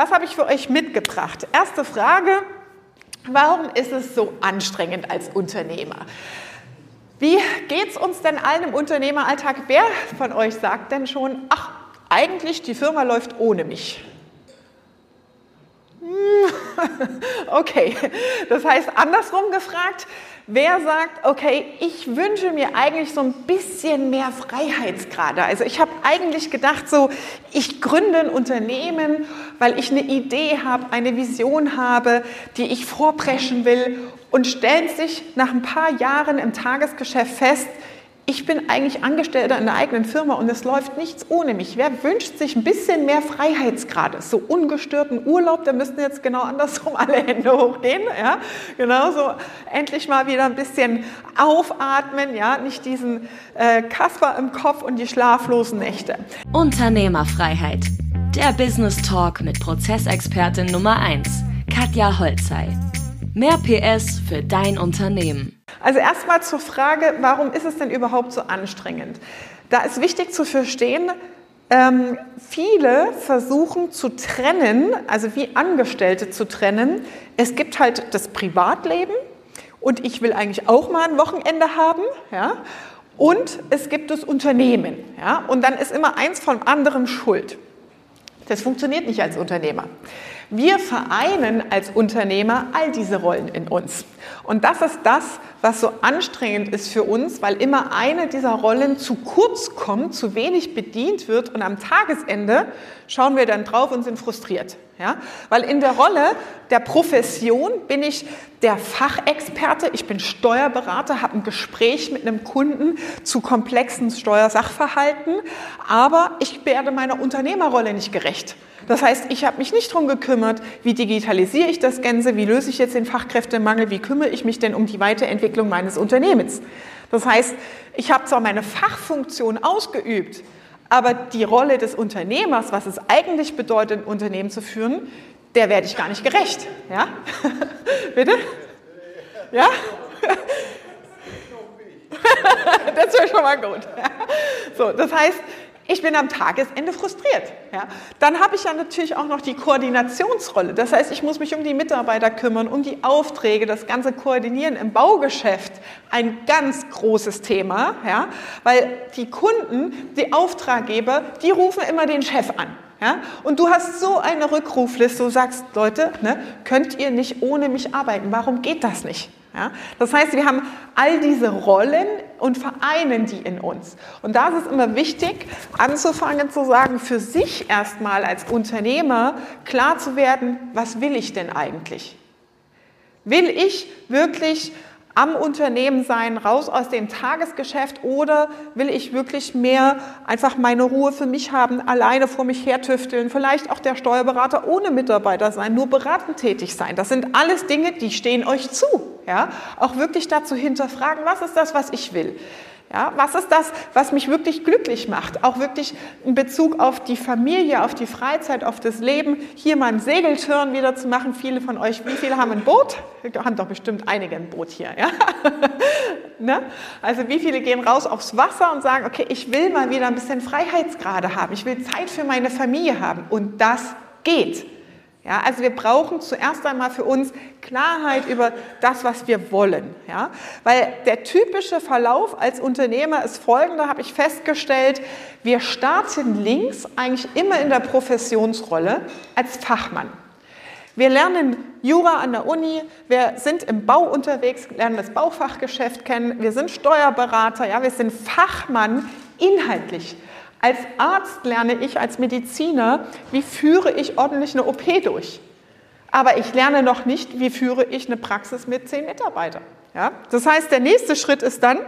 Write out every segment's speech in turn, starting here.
Was habe ich für euch mitgebracht? Erste Frage, warum ist es so anstrengend als Unternehmer? Wie geht es uns denn allen im Unternehmeralltag? Wer von euch sagt denn schon, ach, eigentlich die Firma läuft ohne mich? Okay, das heißt andersrum gefragt, wer sagt, okay, ich wünsche mir eigentlich so ein bisschen mehr Freiheitsgrade. Also ich habe eigentlich gedacht, so, ich gründe ein Unternehmen, weil ich eine Idee habe, eine Vision habe, die ich vorpreschen will und stellt sich nach ein paar Jahren im Tagesgeschäft fest, ich bin eigentlich Angestellter in der eigenen Firma und es läuft nichts ohne mich. Wer wünscht sich ein bisschen mehr Freiheitsgrade? So ungestörten Urlaub, da müssten jetzt genau andersrum alle Hände hochgehen. Ja? Genau so endlich mal wieder ein bisschen aufatmen, ja? nicht diesen äh, Kasper im Kopf und die schlaflosen Nächte. Unternehmerfreiheit. Der Business Talk mit Prozessexpertin Nummer 1, Katja Holzei. Mehr PS für dein Unternehmen. Also erstmal zur Frage, warum ist es denn überhaupt so anstrengend? Da ist wichtig zu verstehen, ähm, viele versuchen zu trennen, also wie Angestellte zu trennen. Es gibt halt das Privatleben und ich will eigentlich auch mal ein Wochenende haben, ja. Und es gibt das Unternehmen, ja. Und dann ist immer eins vom anderen schuld. Das funktioniert nicht als Unternehmer. Wir vereinen als Unternehmer all diese Rollen in uns. Und das ist das, was so anstrengend ist für uns, weil immer eine dieser Rollen zu kurz kommt, zu wenig bedient wird und am Tagesende schauen wir dann drauf und sind frustriert. Ja? Weil in der Rolle der Profession bin ich der Fachexperte, ich bin Steuerberater, habe ein Gespräch mit einem Kunden zu komplexen Steuersachverhalten, aber ich werde meiner Unternehmerrolle nicht gerecht. Das heißt, ich habe mich nicht darum gekümmert, wie digitalisiere ich das Ganze, wie löse ich jetzt den Fachkräftemangel, wie kümmere ich mich denn um die Weiterentwicklung meines Unternehmens. Das heißt, ich habe zwar meine Fachfunktion ausgeübt, aber die Rolle des Unternehmers, was es eigentlich bedeutet, ein Unternehmen zu führen, der werde ich gar nicht gerecht. Ja? Bitte? Ja? das wäre schon mal gut. So, das heißt, ich bin am Tagesende frustriert. Ja. Dann habe ich ja natürlich auch noch die Koordinationsrolle. Das heißt, ich muss mich um die Mitarbeiter kümmern, um die Aufträge, das ganze Koordinieren im Baugeschäft. Ein ganz großes Thema, ja, weil die Kunden, die Auftraggeber, die rufen immer den Chef an. Ja? Und du hast so eine Rückrufliste, du sagst, Leute, ne, könnt ihr nicht ohne mich arbeiten? Warum geht das nicht? Ja? Das heißt, wir haben all diese Rollen und vereinen die in uns. Und da ist es immer wichtig, anzufangen zu sagen, für sich erstmal als Unternehmer klar zu werden, was will ich denn eigentlich? Will ich wirklich am Unternehmen sein, raus aus dem Tagesgeschäft oder will ich wirklich mehr einfach meine Ruhe für mich haben, alleine vor mich hertüfteln, vielleicht auch der Steuerberater ohne Mitarbeiter sein, nur beratend tätig sein. Das sind alles Dinge, die stehen euch zu. Ja? Auch wirklich dazu hinterfragen, was ist das, was ich will? Ja, was ist das, was mich wirklich glücklich macht? Auch wirklich in Bezug auf die Familie, auf die Freizeit, auf das Leben. Hier mal einen Segeltörn wieder zu machen. Viele von euch, wie viele haben ein Boot? Haben doch bestimmt einige ein Boot hier. Ja? ne? Also wie viele gehen raus aufs Wasser und sagen, okay, ich will mal wieder ein bisschen Freiheitsgrade haben. Ich will Zeit für meine Familie haben. Und das geht. Ja, also wir brauchen zuerst einmal für uns Klarheit über das, was wir wollen. Ja, weil der typische Verlauf als Unternehmer ist folgender, habe ich festgestellt. Wir starten links eigentlich immer in der Professionsrolle als Fachmann. Wir lernen Jura an der Uni, wir sind im Bau unterwegs, lernen das Baufachgeschäft kennen, wir sind Steuerberater, ja, wir sind Fachmann inhaltlich. Als Arzt lerne ich als Mediziner, wie führe ich ordentlich eine OP durch. Aber ich lerne noch nicht, wie führe ich eine Praxis mit zehn Mitarbeitern. Ja? Das heißt, der nächste Schritt ist dann,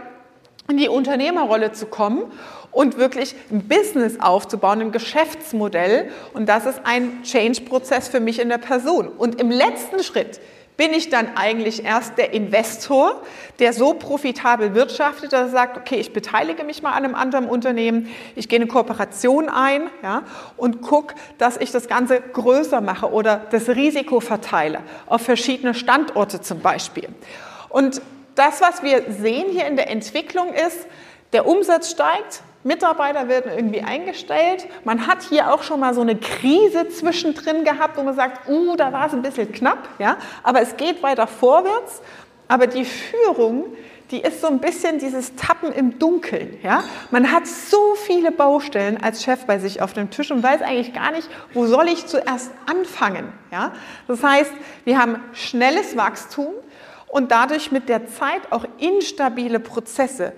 in die Unternehmerrolle zu kommen und wirklich ein Business aufzubauen, ein Geschäftsmodell. Und das ist ein Change-Prozess für mich in der Person. Und im letzten Schritt bin ich dann eigentlich erst der Investor, der so profitabel wirtschaftet, dass er sagt, okay, ich beteilige mich mal an einem anderen Unternehmen, ich gehe eine Kooperation ein ja, und gucke, dass ich das Ganze größer mache oder das Risiko verteile, auf verschiedene Standorte zum Beispiel. Und das, was wir sehen hier in der Entwicklung ist, der Umsatz steigt, Mitarbeiter werden irgendwie eingestellt. Man hat hier auch schon mal so eine Krise zwischendrin gehabt, wo man sagt, uh, da war es ein bisschen knapp, ja, aber es geht weiter vorwärts. Aber die Führung, die ist so ein bisschen dieses Tappen im Dunkeln. Ja? Man hat so viele Baustellen als Chef bei sich auf dem Tisch und weiß eigentlich gar nicht, wo soll ich zuerst anfangen. Ja? Das heißt, wir haben schnelles Wachstum und dadurch mit der Zeit auch instabile Prozesse.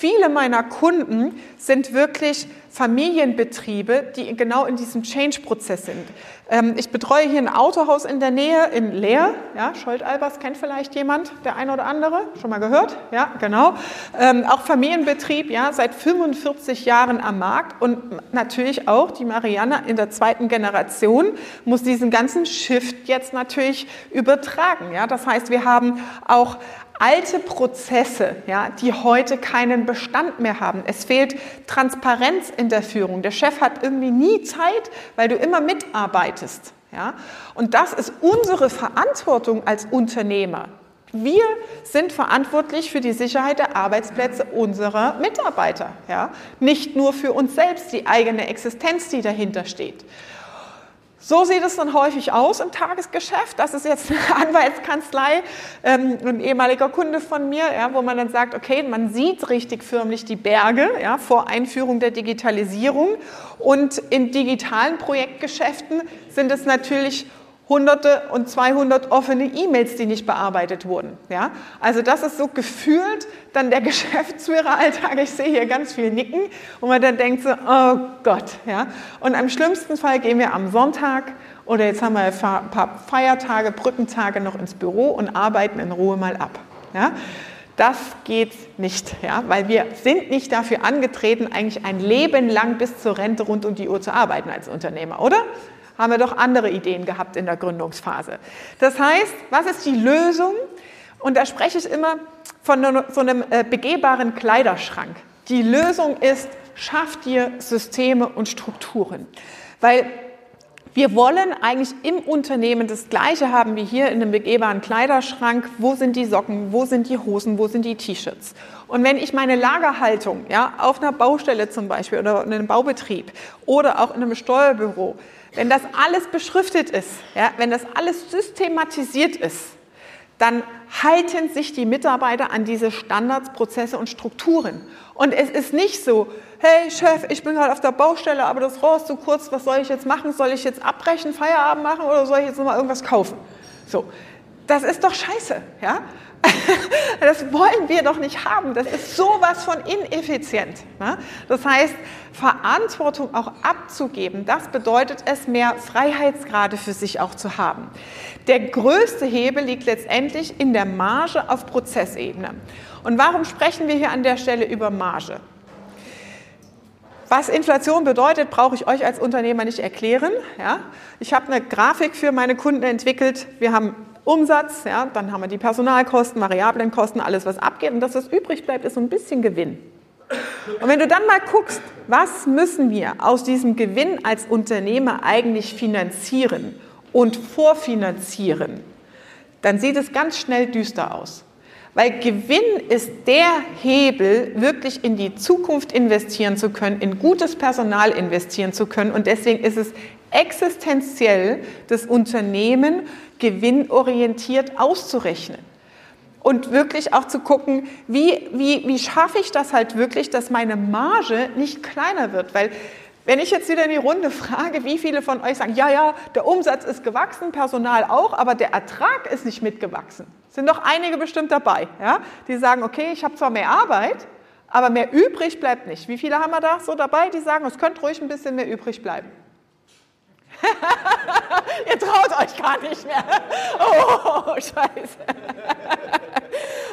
Viele meiner Kunden sind wirklich Familienbetriebe, die genau in diesem Change-Prozess sind. Ähm, ich betreue hier ein Autohaus in der Nähe in Leer. Ja, Scholt-Albers kennt vielleicht jemand, der eine oder andere, schon mal gehört? Ja, genau. Ähm, auch Familienbetrieb, ja, seit 45 Jahren am Markt und natürlich auch die Marianne in der zweiten Generation muss diesen ganzen Shift jetzt natürlich übertragen. Ja, das heißt, wir haben auch alte Prozesse, ja, die heute keinen Bestand mehr haben. Es fehlt Transparenz in der Führung. Der Chef hat irgendwie nie Zeit, weil du immer mitarbeitest. Ja? Und das ist unsere Verantwortung als Unternehmer. Wir sind verantwortlich für die Sicherheit der Arbeitsplätze unserer Mitarbeiter. Ja? Nicht nur für uns selbst, die eigene Existenz, die dahinter steht. So sieht es dann häufig aus im Tagesgeschäft. Das ist jetzt eine Anwaltskanzlei, ähm, ein ehemaliger Kunde von mir, ja, wo man dann sagt, okay, man sieht richtig förmlich die Berge ja, vor Einführung der Digitalisierung. Und in digitalen Projektgeschäften sind es natürlich Hunderte und 200 offene E-Mails, die nicht bearbeitet wurden. Ja? Also das ist so gefühlt dann der Geschäftsführeralltag. Ich sehe hier ganz viel Nicken und man dann denkt so, oh Gott. Ja? Und am schlimmsten Fall gehen wir am Sonntag oder jetzt haben wir ein paar Feiertage, Brückentage noch ins Büro und arbeiten in Ruhe mal ab. Ja? Das geht nicht, ja, weil wir sind nicht dafür angetreten, eigentlich ein Leben lang bis zur Rente rund um die Uhr zu arbeiten als Unternehmer, oder? Haben wir doch andere Ideen gehabt in der Gründungsphase. Das heißt, was ist die Lösung? Und da spreche ich immer von so einem äh, begehbaren Kleiderschrank. Die Lösung ist, schaff dir Systeme und Strukturen. Weil wir wollen eigentlich im Unternehmen das Gleiche haben wie hier in einem begehbaren Kleiderschrank. Wo sind die Socken? Wo sind die Hosen? Wo sind die T-Shirts? Und wenn ich meine Lagerhaltung ja, auf einer Baustelle zum Beispiel oder in einem Baubetrieb oder auch in einem Steuerbüro wenn das alles beschriftet ist, ja, wenn das alles systematisiert ist, dann halten sich die Mitarbeiter an diese Standards, Prozesse und Strukturen. Und es ist nicht so, hey Chef, ich bin gerade auf der Baustelle, aber das Rohr ist zu kurz, was soll ich jetzt machen? Soll ich jetzt abbrechen, Feierabend machen oder soll ich jetzt nochmal irgendwas kaufen? So, das ist doch scheiße, ja? Das wollen wir doch nicht haben. Das ist sowas von ineffizient. Ne? Das heißt, Verantwortung auch abzugeben, das bedeutet es, mehr Freiheitsgrade für sich auch zu haben. Der größte Hebel liegt letztendlich in der Marge auf Prozessebene. Und warum sprechen wir hier an der Stelle über Marge? Was Inflation bedeutet, brauche ich euch als Unternehmer nicht erklären. Ja? Ich habe eine Grafik für meine Kunden entwickelt. Wir haben Umsatz, ja, dann haben wir die Personalkosten, variablen Kosten, alles was abgeht und das, was übrig bleibt, ist so ein bisschen Gewinn. Und wenn du dann mal guckst, was müssen wir aus diesem Gewinn als Unternehmer eigentlich finanzieren und vorfinanzieren, dann sieht es ganz schnell düster aus. Weil Gewinn ist der Hebel, wirklich in die Zukunft investieren zu können, in gutes Personal investieren zu können. Und deswegen ist es existenziell, das Unternehmen gewinnorientiert auszurechnen. Und wirklich auch zu gucken, wie, wie, wie schaffe ich das halt wirklich, dass meine Marge nicht kleiner wird. Weil wenn ich jetzt wieder in die Runde frage, wie viele von euch sagen, ja, ja, der Umsatz ist gewachsen, Personal auch, aber der Ertrag ist nicht mitgewachsen. Sind doch einige bestimmt dabei, ja? die sagen, okay, ich habe zwar mehr Arbeit, aber mehr übrig bleibt nicht. Wie viele haben wir da so dabei, die sagen, es könnte ruhig ein bisschen mehr übrig bleiben? Ihr traut euch gar nicht mehr. Oh, scheiße.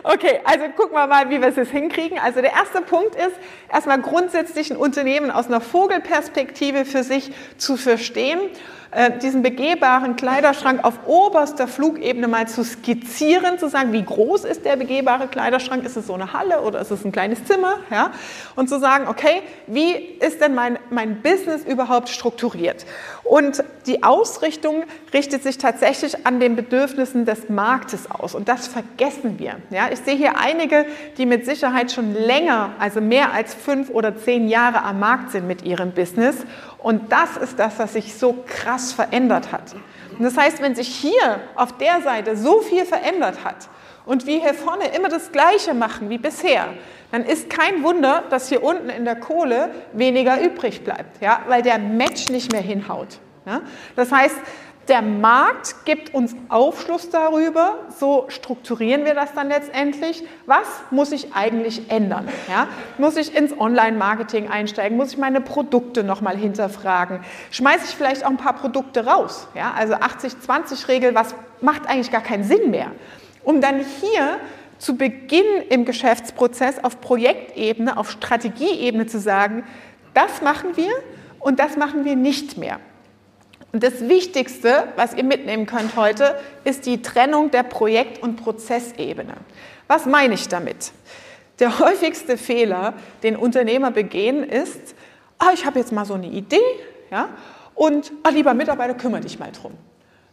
Okay, also gucken wir mal, wie wir es jetzt hinkriegen. Also der erste Punkt ist, erstmal grundsätzlich ein Unternehmen aus einer Vogelperspektive für sich zu verstehen. äh, diesen begehbaren Kleiderschrank auf oberster Flugebene mal zu skizzieren, zu sagen, wie groß ist der begehbare Kleiderschrank? Ist es so eine Halle oder ist es ein kleines Zimmer? Ja? Und zu sagen, okay, wie ist denn mein, mein Business überhaupt strukturiert? Und die Ausrichtung richtet sich tatsächlich an den Bedürfnissen des Marktes aus. Und das vergessen wir. Ja? Ich sehe hier einige, die mit Sicherheit schon länger, also mehr als fünf oder zehn Jahre am Markt sind mit ihrem Business. Und das ist das, was sich so krass verändert hat. Und das heißt, wenn sich hier auf der Seite so viel verändert hat und wir hier vorne immer das Gleiche machen wie bisher, dann ist kein Wunder, dass hier unten in der Kohle weniger übrig bleibt, ja, weil der Match nicht mehr hinhaut. Ja. Das heißt, der Markt gibt uns Aufschluss darüber, so strukturieren wir das dann letztendlich. Was muss ich eigentlich ändern? Ja? Muss ich ins Online-Marketing einsteigen? Muss ich meine Produkte nochmal hinterfragen? Schmeiße ich vielleicht auch ein paar Produkte raus? Ja? Also 80-20-Regel, was macht eigentlich gar keinen Sinn mehr? Um dann hier zu Beginn im Geschäftsprozess auf Projektebene, auf Strategieebene zu sagen, das machen wir und das machen wir nicht mehr. Und das Wichtigste, was ihr mitnehmen könnt heute, ist die Trennung der Projekt- und Prozessebene. Was meine ich damit? Der häufigste Fehler, den Unternehmer begehen, ist, ah, ich habe jetzt mal so eine Idee ja, und ah, lieber Mitarbeiter, kümmere dich mal drum.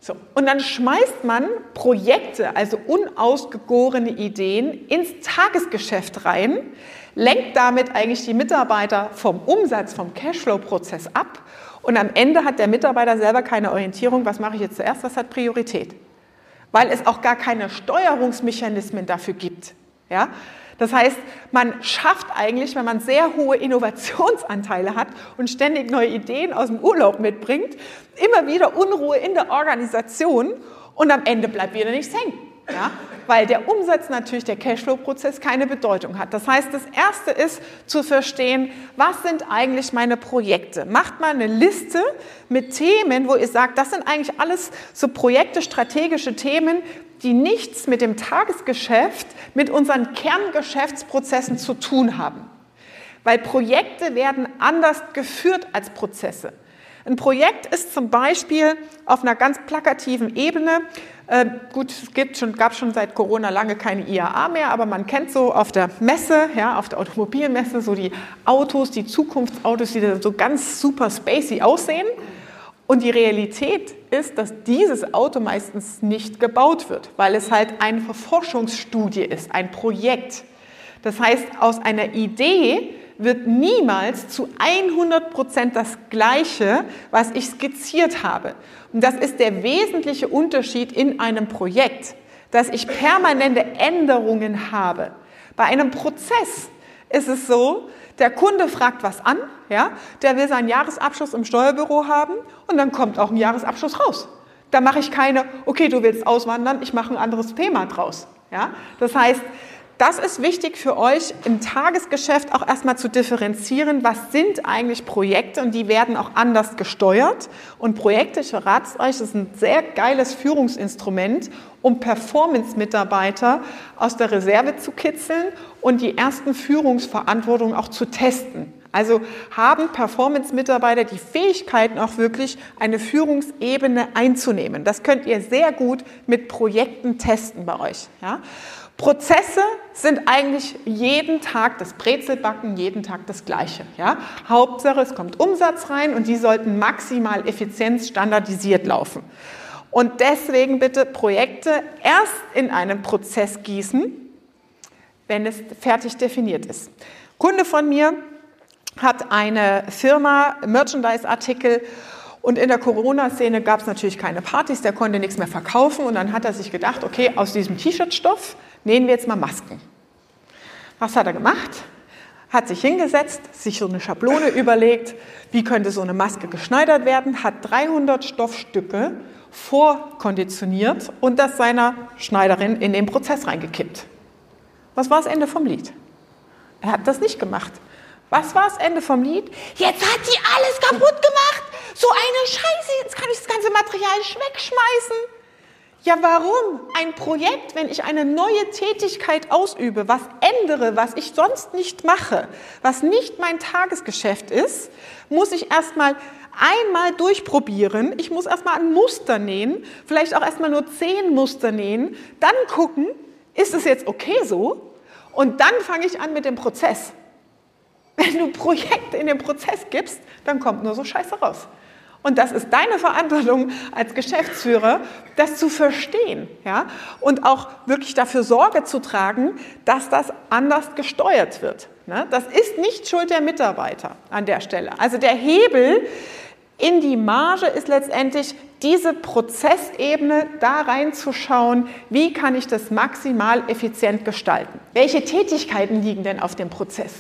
So, und dann schmeißt man Projekte, also unausgegorene Ideen, ins Tagesgeschäft rein, lenkt damit eigentlich die Mitarbeiter vom Umsatz, vom Cashflow-Prozess ab und am Ende hat der Mitarbeiter selber keine Orientierung, was mache ich jetzt zuerst, was hat Priorität. Weil es auch gar keine Steuerungsmechanismen dafür gibt. Ja? Das heißt, man schafft eigentlich, wenn man sehr hohe Innovationsanteile hat und ständig neue Ideen aus dem Urlaub mitbringt, immer wieder Unruhe in der Organisation und am Ende bleibt wieder nichts hängen. Ja? Weil der Umsatz natürlich, der Cashflow-Prozess keine Bedeutung hat. Das heißt, das Erste ist zu verstehen, was sind eigentlich meine Projekte? Macht mal eine Liste mit Themen, wo ihr sagt, das sind eigentlich alles so Projekte, strategische Themen, die nichts mit dem Tagesgeschäft, mit unseren Kerngeschäftsprozessen zu tun haben. Weil Projekte werden anders geführt als Prozesse. Ein Projekt ist zum Beispiel auf einer ganz plakativen Ebene, äh, gut, es gibt schon, gab schon seit Corona lange keine IAA mehr, aber man kennt so auf der Messe, ja, auf der Automobilmesse, so die Autos, die Zukunftsautos, die so ganz super spacey aussehen. Und die Realität ist, dass dieses Auto meistens nicht gebaut wird, weil es halt eine Forschungsstudie ist, ein Projekt. Das heißt, aus einer Idee wird niemals zu 100 Prozent das Gleiche, was ich skizziert habe. Und das ist der wesentliche Unterschied in einem Projekt, dass ich permanente Änderungen habe. Bei einem Prozess ist es so, der Kunde fragt was an, ja, der will seinen Jahresabschluss im Steuerbüro haben und dann kommt auch ein Jahresabschluss raus. Da mache ich keine, okay, du willst auswandern, ich mache ein anderes Thema draus. Ja? Das heißt, das ist wichtig für euch im Tagesgeschäft auch erstmal zu differenzieren, was sind eigentlich Projekte und die werden auch anders gesteuert. Und Projekte, ich verrate es euch, ist ein sehr geiles Führungsinstrument, um Performance-Mitarbeiter aus der Reserve zu kitzeln und die ersten Führungsverantwortungen auch zu testen. Also haben Performance-Mitarbeiter die Fähigkeiten auch wirklich eine Führungsebene einzunehmen. Das könnt ihr sehr gut mit Projekten testen bei euch. Ja? Prozesse sind eigentlich jeden Tag das Brezelbacken, jeden Tag das Gleiche. Ja? Hauptsache, es kommt Umsatz rein und die sollten maximal effizient standardisiert laufen. Und deswegen bitte Projekte erst in einen Prozess gießen, wenn es fertig definiert ist. Kunde von mir hat eine Firma, Merchandise-Artikel und in der Corona-Szene gab es natürlich keine Partys, der konnte nichts mehr verkaufen und dann hat er sich gedacht, okay, aus diesem T-Shirt-Stoff nähen wir jetzt mal Masken. Was hat er gemacht? Hat sich hingesetzt, sich so eine Schablone überlegt, wie könnte so eine Maske geschneidert werden, hat 300 Stoffstücke vorkonditioniert und das seiner Schneiderin in den Prozess reingekippt. Was war das Ende vom Lied? Er hat das nicht gemacht. Was war das Ende vom Lied? Jetzt hat die alles kaputt gemacht. So eine Scheiße, jetzt kann ich das ganze Material wegschmeißen. Ja, warum? Ein Projekt, wenn ich eine neue Tätigkeit ausübe, was ändere, was ich sonst nicht mache, was nicht mein Tagesgeschäft ist, muss ich erstmal einmal durchprobieren. Ich muss erstmal ein Muster nähen, vielleicht auch erstmal nur zehn Muster nähen, dann gucken, ist es jetzt okay so? Und dann fange ich an mit dem Prozess. Wenn du Projekte in den Prozess gibst, dann kommt nur so Scheiße raus. Und das ist deine Verantwortung als Geschäftsführer, das zu verstehen ja? und auch wirklich dafür Sorge zu tragen, dass das anders gesteuert wird. Ne? Das ist nicht Schuld der Mitarbeiter an der Stelle. Also der Hebel in die Marge ist letztendlich diese Prozessebene da reinzuschauen, wie kann ich das maximal effizient gestalten. Welche Tätigkeiten liegen denn auf dem Prozess?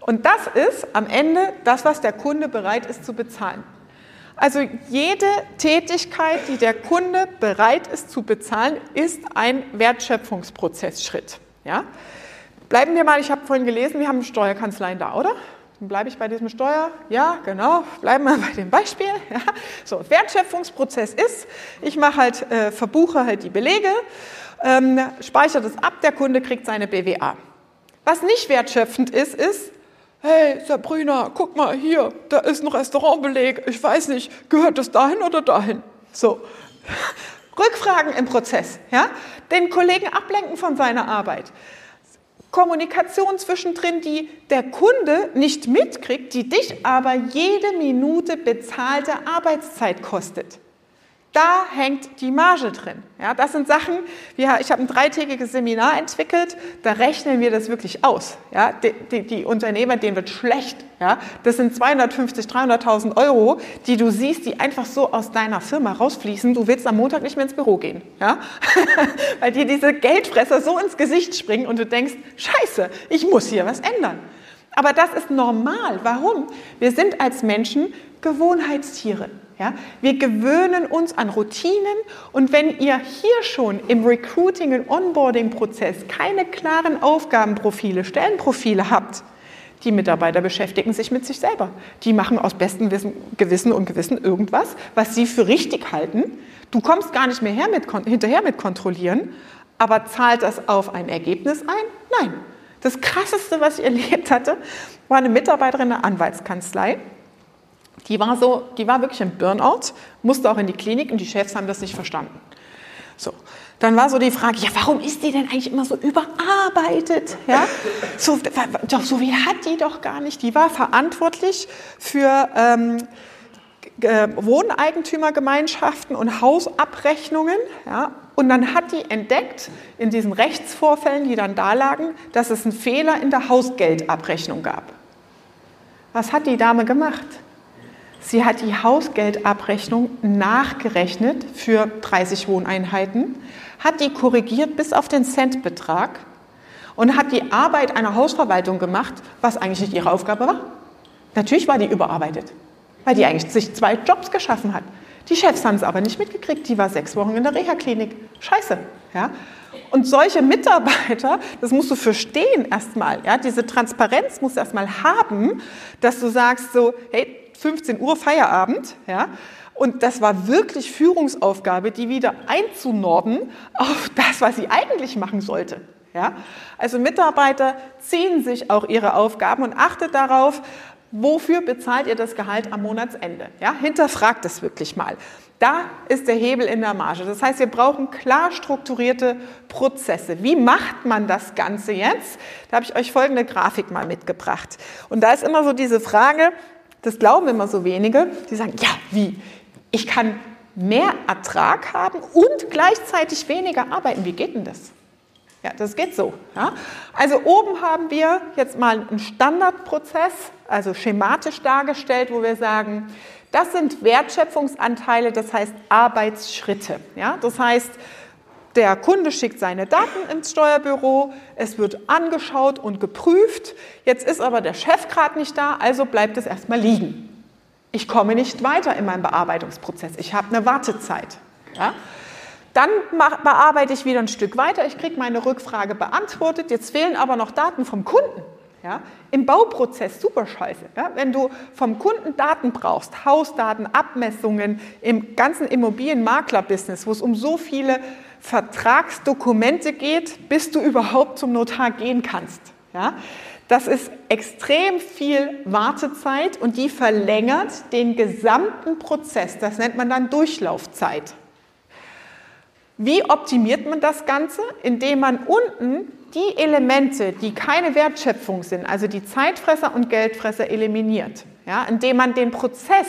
Und das ist am Ende das, was der Kunde bereit ist zu bezahlen. Also jede Tätigkeit, die der Kunde bereit ist zu bezahlen, ist ein Wertschöpfungsprozessschritt. Ja? Bleiben wir mal, ich habe vorhin gelesen, wir haben Steuerkanzleien da, oder? Dann bleibe ich bei diesem Steuer. Ja, genau. Bleiben wir bei dem Beispiel. Ja. So, Wertschöpfungsprozess ist, ich mache halt, äh, verbuche halt die Belege, ähm, speichere das ab, der Kunde kriegt seine BWA. Was nicht wertschöpfend ist, ist, hey Sabrina, guck mal hier, da ist ein Restaurantbeleg, ich weiß nicht, gehört das dahin oder dahin? So. Rückfragen im Prozess, ja? Den Kollegen ablenken von seiner Arbeit. Kommunikation zwischendrin, die der Kunde nicht mitkriegt, die dich aber jede Minute bezahlte Arbeitszeit kostet. Da hängt die Marge drin. Ja, das sind Sachen, wir, ich habe ein dreitägiges Seminar entwickelt, da rechnen wir das wirklich aus. Ja, die, die, die Unternehmer, denen wird schlecht. Ja, das sind 250, 300.000 Euro, die du siehst, die einfach so aus deiner Firma rausfließen. Du willst am Montag nicht mehr ins Büro gehen. Ja? Weil dir diese Geldfresser so ins Gesicht springen und du denkst, scheiße, ich muss hier was ändern. Aber das ist normal. Warum? Wir sind als Menschen Gewohnheitstiere. Ja? Wir gewöhnen uns an Routinen und wenn ihr hier schon im Recruiting- und Onboarding-Prozess keine klaren Aufgabenprofile, Stellenprofile habt, die Mitarbeiter beschäftigen sich mit sich selber. Die machen aus bestem Wissen, Gewissen und Gewissen irgendwas, was sie für richtig halten. Du kommst gar nicht mehr mit, hinterher mit kontrollieren, aber zahlt das auf ein Ergebnis ein? Nein. Das Krasseste, was ich erlebt hatte, war eine Mitarbeiterin der Anwaltskanzlei. Die war, so, die war wirklich im Burnout, musste auch in die Klinik und die Chefs haben das nicht verstanden. So, dann war so die Frage, ja, warum ist die denn eigentlich immer so überarbeitet? Ja, so, doch, so viel hat die doch gar nicht. Die war verantwortlich für ähm, Wohneigentümergemeinschaften und Hausabrechnungen. Ja, und dann hat die entdeckt in diesen Rechtsvorfällen, die dann da lagen, dass es einen Fehler in der Hausgeldabrechnung gab. Was hat die Dame gemacht? Sie hat die Hausgeldabrechnung nachgerechnet für 30 Wohneinheiten, hat die korrigiert bis auf den Centbetrag und hat die Arbeit einer Hausverwaltung gemacht, was eigentlich nicht ihre Aufgabe war. Natürlich war die überarbeitet, weil die eigentlich sich zwei Jobs geschaffen hat. Die Chefs haben es aber nicht mitgekriegt. Die war sechs Wochen in der Reha-Klinik. Scheiße. Ja? Und solche Mitarbeiter, das musst du verstehen erstmal. Ja? Diese Transparenz musst du erstmal haben, dass du sagst so, hey, 15 Uhr Feierabend, ja, und das war wirklich Führungsaufgabe, die wieder einzunorden auf das, was sie eigentlich machen sollte. Ja? Also Mitarbeiter ziehen sich auch ihre Aufgaben und achtet darauf, wofür bezahlt ihr das Gehalt am Monatsende. Ja? Hinterfragt es wirklich mal. Da ist der Hebel in der Marge. Das heißt, wir brauchen klar strukturierte Prozesse. Wie macht man das Ganze jetzt? Da habe ich euch folgende Grafik mal mitgebracht. Und da ist immer so diese Frage, das glauben immer so wenige. Die sagen, ja, wie? Ich kann mehr Ertrag haben und gleichzeitig weniger arbeiten. Wie geht denn das? Ja, das geht so. Ja? Also oben haben wir jetzt mal einen Standardprozess, also schematisch dargestellt, wo wir sagen, das sind Wertschöpfungsanteile, das heißt Arbeitsschritte. Ja? Das heißt, der Kunde schickt seine Daten ins Steuerbüro, es wird angeschaut und geprüft. Jetzt ist aber der Chef gerade nicht da, also bleibt es erstmal liegen. Ich komme nicht weiter in meinem Bearbeitungsprozess. Ich habe eine Wartezeit. Ja? Dann bearbeite ich wieder ein Stück weiter. Ich kriege meine Rückfrage beantwortet. Jetzt fehlen aber noch Daten vom Kunden. Ja? Im Bauprozess super scheiße. Ja? Wenn du vom Kunden Daten brauchst, Hausdaten, Abmessungen, im ganzen Immobilienmakler-Business, wo es um so viele Vertragsdokumente geht, bis du überhaupt zum Notar gehen kannst. Ja? Das ist extrem viel Wartezeit und die verlängert den gesamten Prozess. Das nennt man dann Durchlaufzeit. Wie optimiert man das Ganze? Indem man unten die Elemente, die keine Wertschöpfung sind, also die Zeitfresser und Geldfresser eliminiert. Ja, indem man den Prozess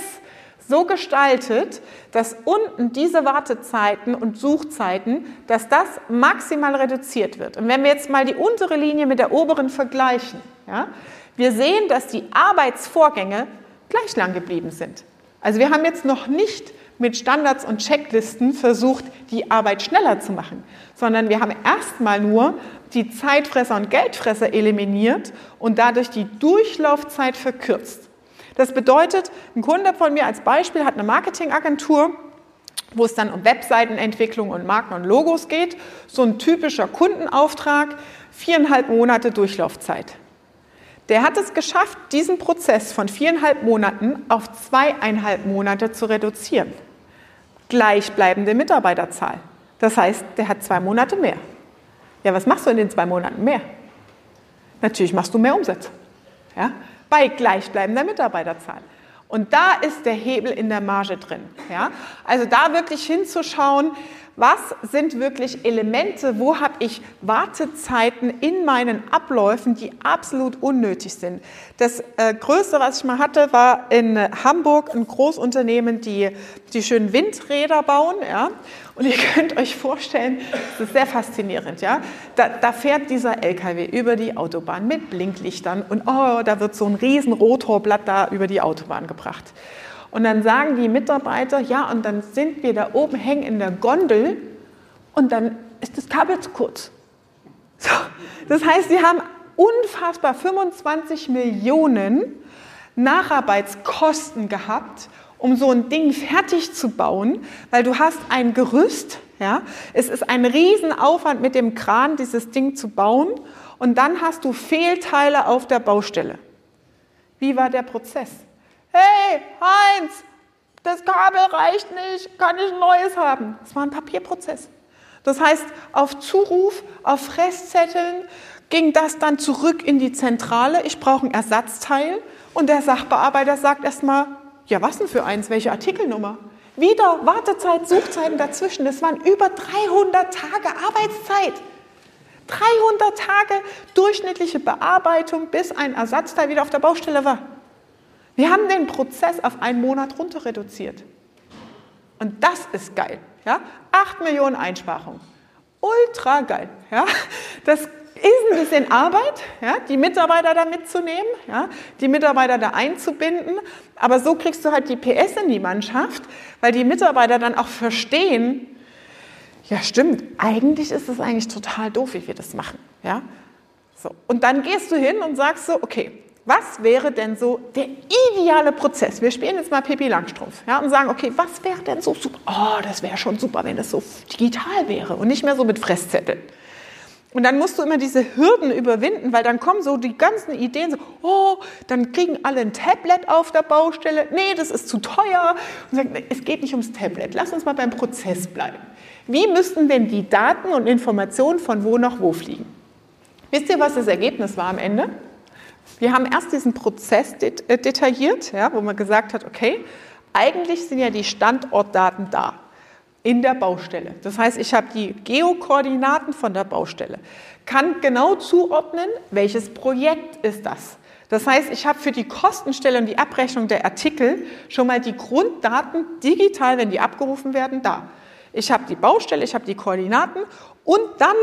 so gestaltet, dass unten diese Wartezeiten und Suchzeiten, dass das maximal reduziert wird. Und wenn wir jetzt mal die untere Linie mit der oberen vergleichen, ja, wir sehen, dass die Arbeitsvorgänge gleich lang geblieben sind. Also wir haben jetzt noch nicht mit Standards und Checklisten versucht, die Arbeit schneller zu machen, sondern wir haben erstmal nur die Zeitfresser und Geldfresser eliminiert und dadurch die Durchlaufzeit verkürzt. Das bedeutet, ein Kunde von mir als Beispiel hat eine Marketingagentur, wo es dann um Webseitenentwicklung und Marken und Logos geht. So ein typischer Kundenauftrag, viereinhalb Monate Durchlaufzeit. Der hat es geschafft, diesen Prozess von viereinhalb Monaten auf zweieinhalb Monate zu reduzieren. Gleichbleibende Mitarbeiterzahl. Das heißt, der hat zwei Monate mehr. Ja, was machst du in den zwei Monaten mehr? Natürlich machst du mehr Umsatz. Ja? Bei gleichbleibender Mitarbeiterzahl. Und da ist der Hebel in der Marge drin. Ja? Also da wirklich hinzuschauen, was sind wirklich Elemente, wo habe ich Wartezeiten in meinen Abläufen, die absolut unnötig sind. Das äh, Größte, was ich mal hatte, war in Hamburg ein Großunternehmen, die die schönen Windräder bauen. Ja? Und ihr könnt euch vorstellen, das ist sehr faszinierend. Ja? Da, da fährt dieser LKW über die Autobahn mit Blinklichtern und oh, da wird so ein riesen Rotorblatt da über die Autobahn gebracht. Und dann sagen die Mitarbeiter, ja, und dann sind wir da oben hängen in der Gondel und dann ist das Kabel zu kurz. So. Das heißt, sie haben unfassbar 25 Millionen Nacharbeitskosten gehabt, um so ein Ding fertig zu bauen, weil du hast ein Gerüst, ja, es ist ein Riesenaufwand mit dem Kran, dieses Ding zu bauen und dann hast du Fehlteile auf der Baustelle. Wie war der Prozess? hey, Heinz, das Kabel reicht nicht, kann ich ein neues haben? Das war ein Papierprozess. Das heißt, auf Zuruf, auf Fresszetteln ging das dann zurück in die Zentrale. Ich brauche ein Ersatzteil. Und der Sachbearbeiter sagt erstmal, ja, was denn für eins? Welche Artikelnummer? Wieder Wartezeit, Suchzeiten dazwischen. Das waren über 300 Tage Arbeitszeit. 300 Tage durchschnittliche Bearbeitung, bis ein Ersatzteil wieder auf der Baustelle war. Wir haben den Prozess auf einen Monat runter reduziert. Und das ist geil. Ja? 8 Millionen Einsparungen. Ultra geil. Ja? Das ist ein bisschen Arbeit, ja? die Mitarbeiter da mitzunehmen, ja? die Mitarbeiter da einzubinden. Aber so kriegst du halt die PS in die Mannschaft, weil die Mitarbeiter dann auch verstehen, ja stimmt, eigentlich ist es eigentlich total doof, wie wir das machen. Ja? So. Und dann gehst du hin und sagst so, okay, was wäre denn so der ideale Prozess? Wir spielen jetzt mal Pippi Langstrumpf ja, und sagen, okay, was wäre denn so super? Oh, das wäre schon super, wenn das so digital wäre und nicht mehr so mit Fresszetteln. Und dann musst du immer diese Hürden überwinden, weil dann kommen so die ganzen Ideen, so, oh, dann kriegen alle ein Tablet auf der Baustelle. Nee, das ist zu teuer. Und sagen, es geht nicht ums Tablet. Lass uns mal beim Prozess bleiben. Wie müssten denn die Daten und Informationen von wo nach wo fliegen? Wisst ihr, was das Ergebnis war am Ende? Wir haben erst diesen Prozess det äh, detailliert, ja, wo man gesagt hat, okay, eigentlich sind ja die Standortdaten da in der Baustelle. Das heißt, ich habe die Geokoordinaten von der Baustelle, kann genau zuordnen, welches Projekt ist das. Das heißt, ich habe für die Kostenstelle und die Abrechnung der Artikel schon mal die Grunddaten digital, wenn die abgerufen werden, da. Ich habe die Baustelle, ich habe die Koordinaten und dann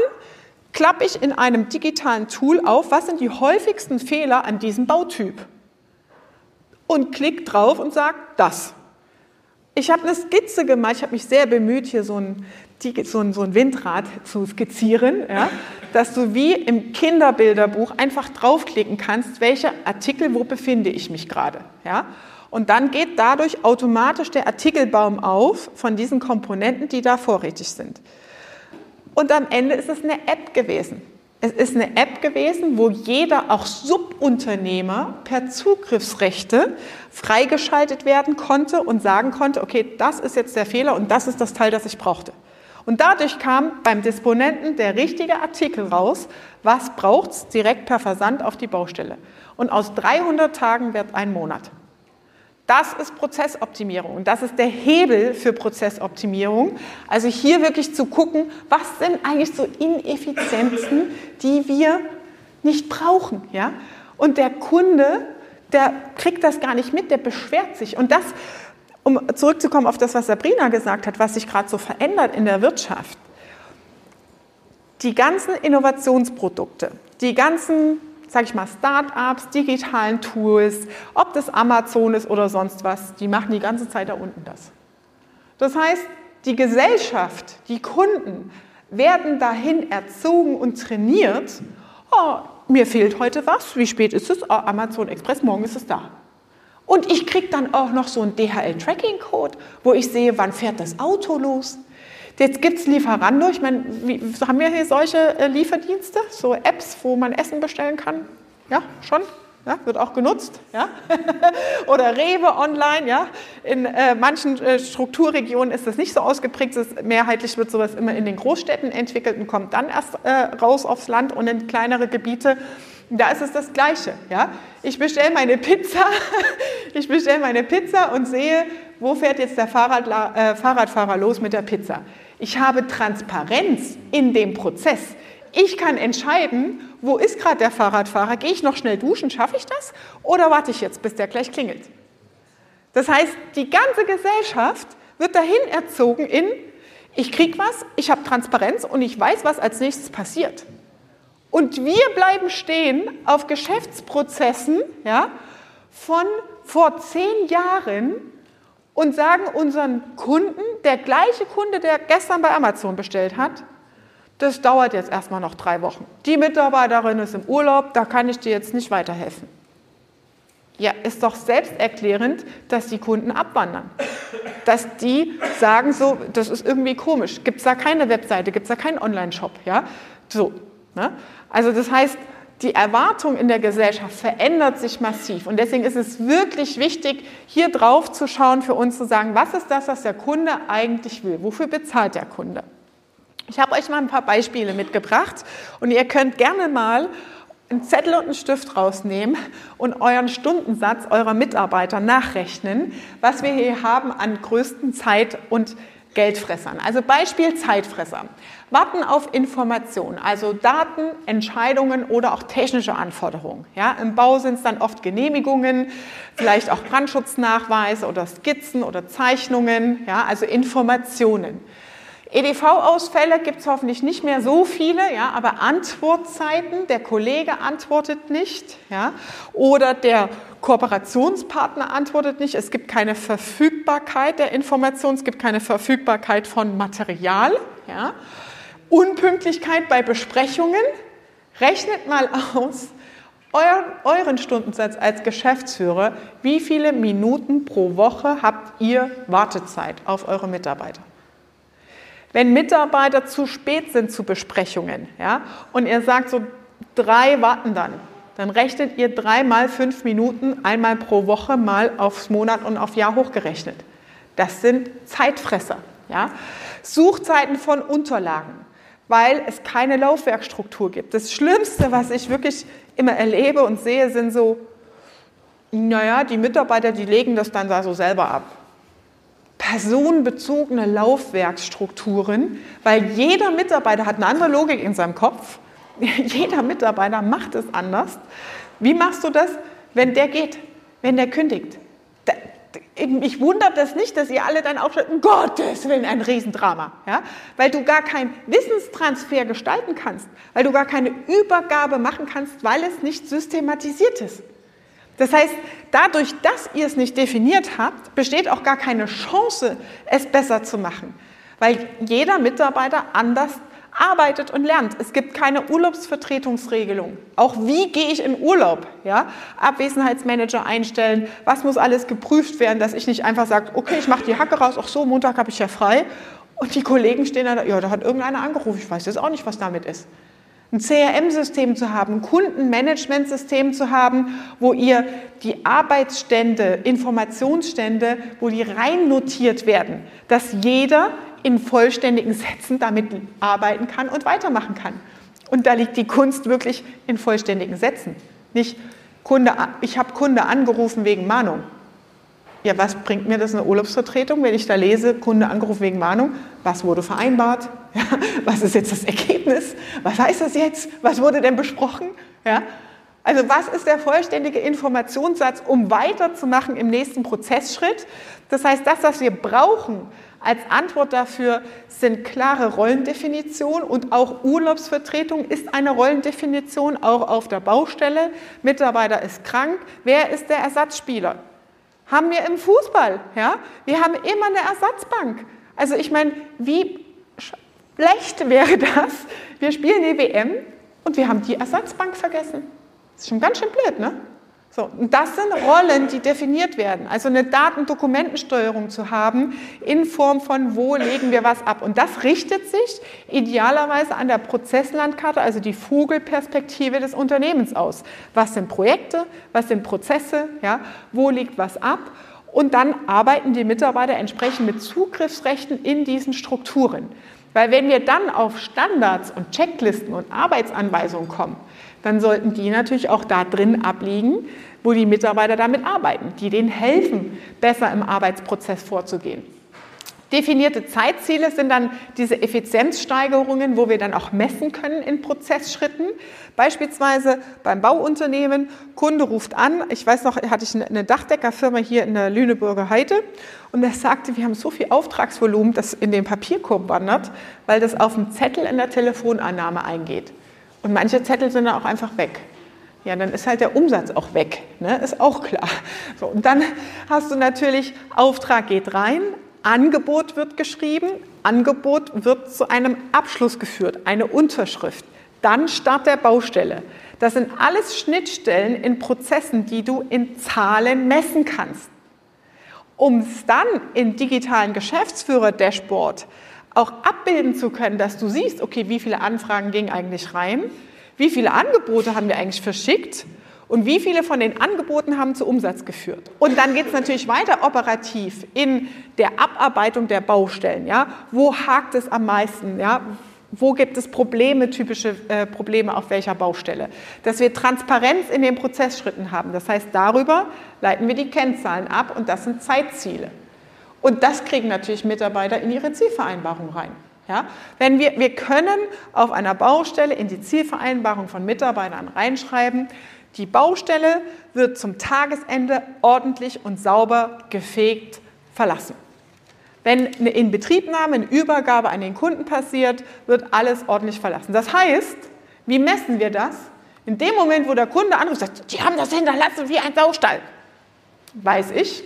klappe ich in einem digitalen Tool auf, was sind die häufigsten Fehler an diesem Bautyp. Und klicke drauf und sage, das. Ich habe eine Skizze gemacht, ich habe mich sehr bemüht, hier so ein, so ein, so ein Windrad zu skizzieren, ja, dass du wie im Kinderbilderbuch einfach draufklicken kannst, welche Artikel, wo befinde ich mich gerade. Ja. Und dann geht dadurch automatisch der Artikelbaum auf von diesen Komponenten, die da vorrätig sind. Und am Ende ist es eine App gewesen. Es ist eine App gewesen, wo jeder, auch Subunternehmer, per Zugriffsrechte freigeschaltet werden konnte und sagen konnte, okay, das ist jetzt der Fehler und das ist das Teil, das ich brauchte. Und dadurch kam beim Disponenten der richtige Artikel raus, was braucht es direkt per Versand auf die Baustelle. Und aus 300 Tagen wird ein Monat. Das ist Prozessoptimierung und das ist der Hebel für Prozessoptimierung. Also hier wirklich zu gucken, was sind eigentlich so Ineffizienzen, die wir nicht brauchen. Ja? Und der Kunde, der kriegt das gar nicht mit, der beschwert sich. Und das, um zurückzukommen auf das, was Sabrina gesagt hat, was sich gerade so verändert in der Wirtschaft. Die ganzen Innovationsprodukte, die ganzen sage ich mal, Start-ups, digitalen Tools, ob das Amazon ist oder sonst was, die machen die ganze Zeit da unten das. Das heißt, die Gesellschaft, die Kunden werden dahin erzogen und trainiert, oh, mir fehlt heute was, wie spät ist es? Oh, Amazon Express, morgen ist es da. Und ich kriege dann auch noch so einen DHL-Tracking-Code, wo ich sehe, wann fährt das Auto los. Jetzt gibt es Lieferando. Ich meine, haben wir hier solche äh, Lieferdienste, so Apps, wo man Essen bestellen kann? Ja, schon. Ja, wird auch genutzt. Ja? Oder Rewe online. Ja? In äh, manchen äh, Strukturregionen ist das nicht so ausgeprägt. Das, mehrheitlich wird sowas immer in den Großstädten entwickelt und kommt dann erst äh, raus aufs Land und in kleinere Gebiete. Da ist es das Gleiche. Ja? Ich bestelle meine Pizza, ich bestelle meine Pizza und sehe, wo fährt jetzt der Fahrrad, äh, Fahrradfahrer los mit der Pizza. Ich habe Transparenz in dem Prozess. Ich kann entscheiden, wo ist gerade der Fahrradfahrer? Gehe ich noch schnell duschen, schaffe ich das? Oder warte ich jetzt, bis der gleich klingelt? Das heißt, die ganze Gesellschaft wird dahin erzogen in, ich kriege was, ich habe Transparenz und ich weiß, was als nächstes passiert. Und wir bleiben stehen auf Geschäftsprozessen ja, von vor zehn Jahren, und sagen unseren Kunden, der gleiche Kunde, der gestern bei Amazon bestellt hat, das dauert jetzt erstmal noch drei Wochen. Die Mitarbeiterin ist im Urlaub, da kann ich dir jetzt nicht weiterhelfen. Ja, ist doch selbsterklärend, dass die Kunden abwandern. Dass die sagen so, das ist irgendwie komisch. Gibt es da keine Webseite, gibt es da keinen Online-Shop? Ja? So, ne? Also das heißt, die Erwartung in der Gesellschaft verändert sich massiv. Und deswegen ist es wirklich wichtig, hier drauf zu schauen, für uns zu sagen, was ist das, was der Kunde eigentlich will? Wofür bezahlt der Kunde? Ich habe euch mal ein paar Beispiele mitgebracht und ihr könnt gerne mal einen Zettel und einen Stift rausnehmen und euren Stundensatz eurer Mitarbeiter nachrechnen, was wir hier haben an größten Zeit- und Geldfressern. Also Beispiel Zeitfresser. Warten auf Informationen, also Daten, Entscheidungen oder auch technische Anforderungen. Ja, Im Bau sind es dann oft Genehmigungen, vielleicht auch Brandschutznachweise oder Skizzen oder Zeichnungen, ja, also Informationen. EDV-Ausfälle gibt es hoffentlich nicht mehr so viele, ja, aber Antwortzeiten, der Kollege antwortet nicht, ja, oder der Kooperationspartner antwortet nicht, es gibt keine Verfügbarkeit der Information, es gibt keine Verfügbarkeit von Material, ja. Unpünktlichkeit bei Besprechungen. Rechnet mal aus, euren, euren Stundensatz als Geschäftsführer, wie viele Minuten pro Woche habt ihr Wartezeit auf eure Mitarbeiter? Wenn Mitarbeiter zu spät sind zu Besprechungen ja, und ihr sagt so, drei warten dann, dann rechnet ihr dreimal fünf Minuten einmal pro Woche mal aufs Monat und auf Jahr hochgerechnet. Das sind Zeitfresser. Ja. Suchzeiten von Unterlagen weil es keine Laufwerkstruktur gibt. Das Schlimmste, was ich wirklich immer erlebe und sehe, sind so, naja, die Mitarbeiter, die legen das dann da so selber ab. Personenbezogene Laufwerksstrukturen, weil jeder Mitarbeiter hat eine andere Logik in seinem Kopf. Jeder Mitarbeiter macht es anders. Wie machst du das, wenn der geht, wenn der kündigt? ich wundert das nicht, dass ihr alle dann aufschreibt, um Gottes Willen, ein Riesendrama. Ja? Weil du gar keinen Wissenstransfer gestalten kannst, weil du gar keine Übergabe machen kannst, weil es nicht systematisiert ist. Das heißt, dadurch, dass ihr es nicht definiert habt, besteht auch gar keine Chance, es besser zu machen, weil jeder Mitarbeiter anders arbeitet und lernt. Es gibt keine Urlaubsvertretungsregelung. Auch wie gehe ich in Urlaub? Ja? Abwesenheitsmanager einstellen. Was muss alles geprüft werden, dass ich nicht einfach sage, okay, ich mache die Hacke raus. Ach so, Montag habe ich ja frei. Und die Kollegen stehen da, ja, da hat irgendeiner angerufen. Ich weiß jetzt auch nicht, was damit ist. Ein CRM-System zu haben, ein Kundenmanagementsystem zu haben, wo ihr die Arbeitsstände, Informationsstände, wo die rein notiert werden, dass jeder in vollständigen Sätzen damit arbeiten kann und weitermachen kann. Und da liegt die Kunst wirklich in vollständigen Sätzen. Nicht Kunde, ich habe Kunde angerufen wegen Mahnung. Ja, was bringt mir das eine Urlaubsvertretung, wenn ich da lese, Kunde angerufen wegen Mahnung? Was wurde vereinbart? Ja, was ist jetzt das Ergebnis? Was heißt das jetzt? Was wurde denn besprochen? Ja, also was ist der vollständige Informationssatz, um weiterzumachen im nächsten Prozessschritt? Das heißt, das, was wir brauchen als Antwort dafür, sind klare Rollendefinitionen und auch Urlaubsvertretung ist eine Rollendefinition, auch auf der Baustelle. Mitarbeiter ist krank. Wer ist der Ersatzspieler? Haben wir im Fußball. Ja? Wir haben immer eine Ersatzbank. Also ich meine, wie schlecht wäre das? Wir spielen die WM und wir haben die Ersatzbank vergessen. Das ist schon ganz schön blöd, ne? So, und das sind Rollen, die definiert werden. Also eine Datendokumentensteuerung zu haben in Form von, wo legen wir was ab. Und das richtet sich idealerweise an der Prozesslandkarte, also die Vogelperspektive des Unternehmens aus. Was sind Projekte, was sind Prozesse, ja, wo liegt was ab? Und dann arbeiten die Mitarbeiter entsprechend mit Zugriffsrechten in diesen Strukturen. Weil wenn wir dann auf Standards und Checklisten und Arbeitsanweisungen kommen, dann sollten die natürlich auch da drin abliegen, wo die Mitarbeiter damit arbeiten, die denen helfen, besser im Arbeitsprozess vorzugehen. Definierte Zeitziele sind dann diese Effizienzsteigerungen, wo wir dann auch messen können in Prozessschritten. Beispielsweise beim Bauunternehmen, Kunde ruft an, ich weiß noch, hatte ich eine Dachdeckerfirma hier in der Lüneburger Heide und der sagte, wir haben so viel Auftragsvolumen, das in den Papierkorb wandert, weil das auf dem Zettel in der Telefonannahme eingeht. Und manche Zettel sind dann auch einfach weg. Ja, dann ist halt der Umsatz auch weg, ne? ist auch klar. So, und dann hast du natürlich, Auftrag geht rein, Angebot wird geschrieben, Angebot wird zu einem Abschluss geführt, eine Unterschrift, dann Start der Baustelle. Das sind alles Schnittstellen in Prozessen, die du in Zahlen messen kannst. Um es dann in digitalen Geschäftsführer-Dashboard auch abbilden zu können, dass du siehst, okay, wie viele Anfragen gingen eigentlich rein, wie viele Angebote haben wir eigentlich verschickt und wie viele von den Angeboten haben zu Umsatz geführt. Und dann geht es natürlich weiter operativ in der Abarbeitung der Baustellen. Ja? Wo hakt es am meisten? Ja? Wo gibt es Probleme, typische äh, Probleme auf welcher Baustelle? Dass wir Transparenz in den Prozessschritten haben. Das heißt, darüber leiten wir die Kennzahlen ab und das sind Zeitziele. Und das kriegen natürlich Mitarbeiter in ihre Zielvereinbarung rein. Ja? Wenn wir, wir können auf einer Baustelle in die Zielvereinbarung von Mitarbeitern reinschreiben, die Baustelle wird zum Tagesende ordentlich und sauber gefegt verlassen. Wenn eine Inbetriebnahme, eine Übergabe an den Kunden passiert, wird alles ordentlich verlassen. Das heißt, wie messen wir das? In dem Moment, wo der Kunde anruft sagt, die haben das hinterlassen wie ein Saustall, weiß ich,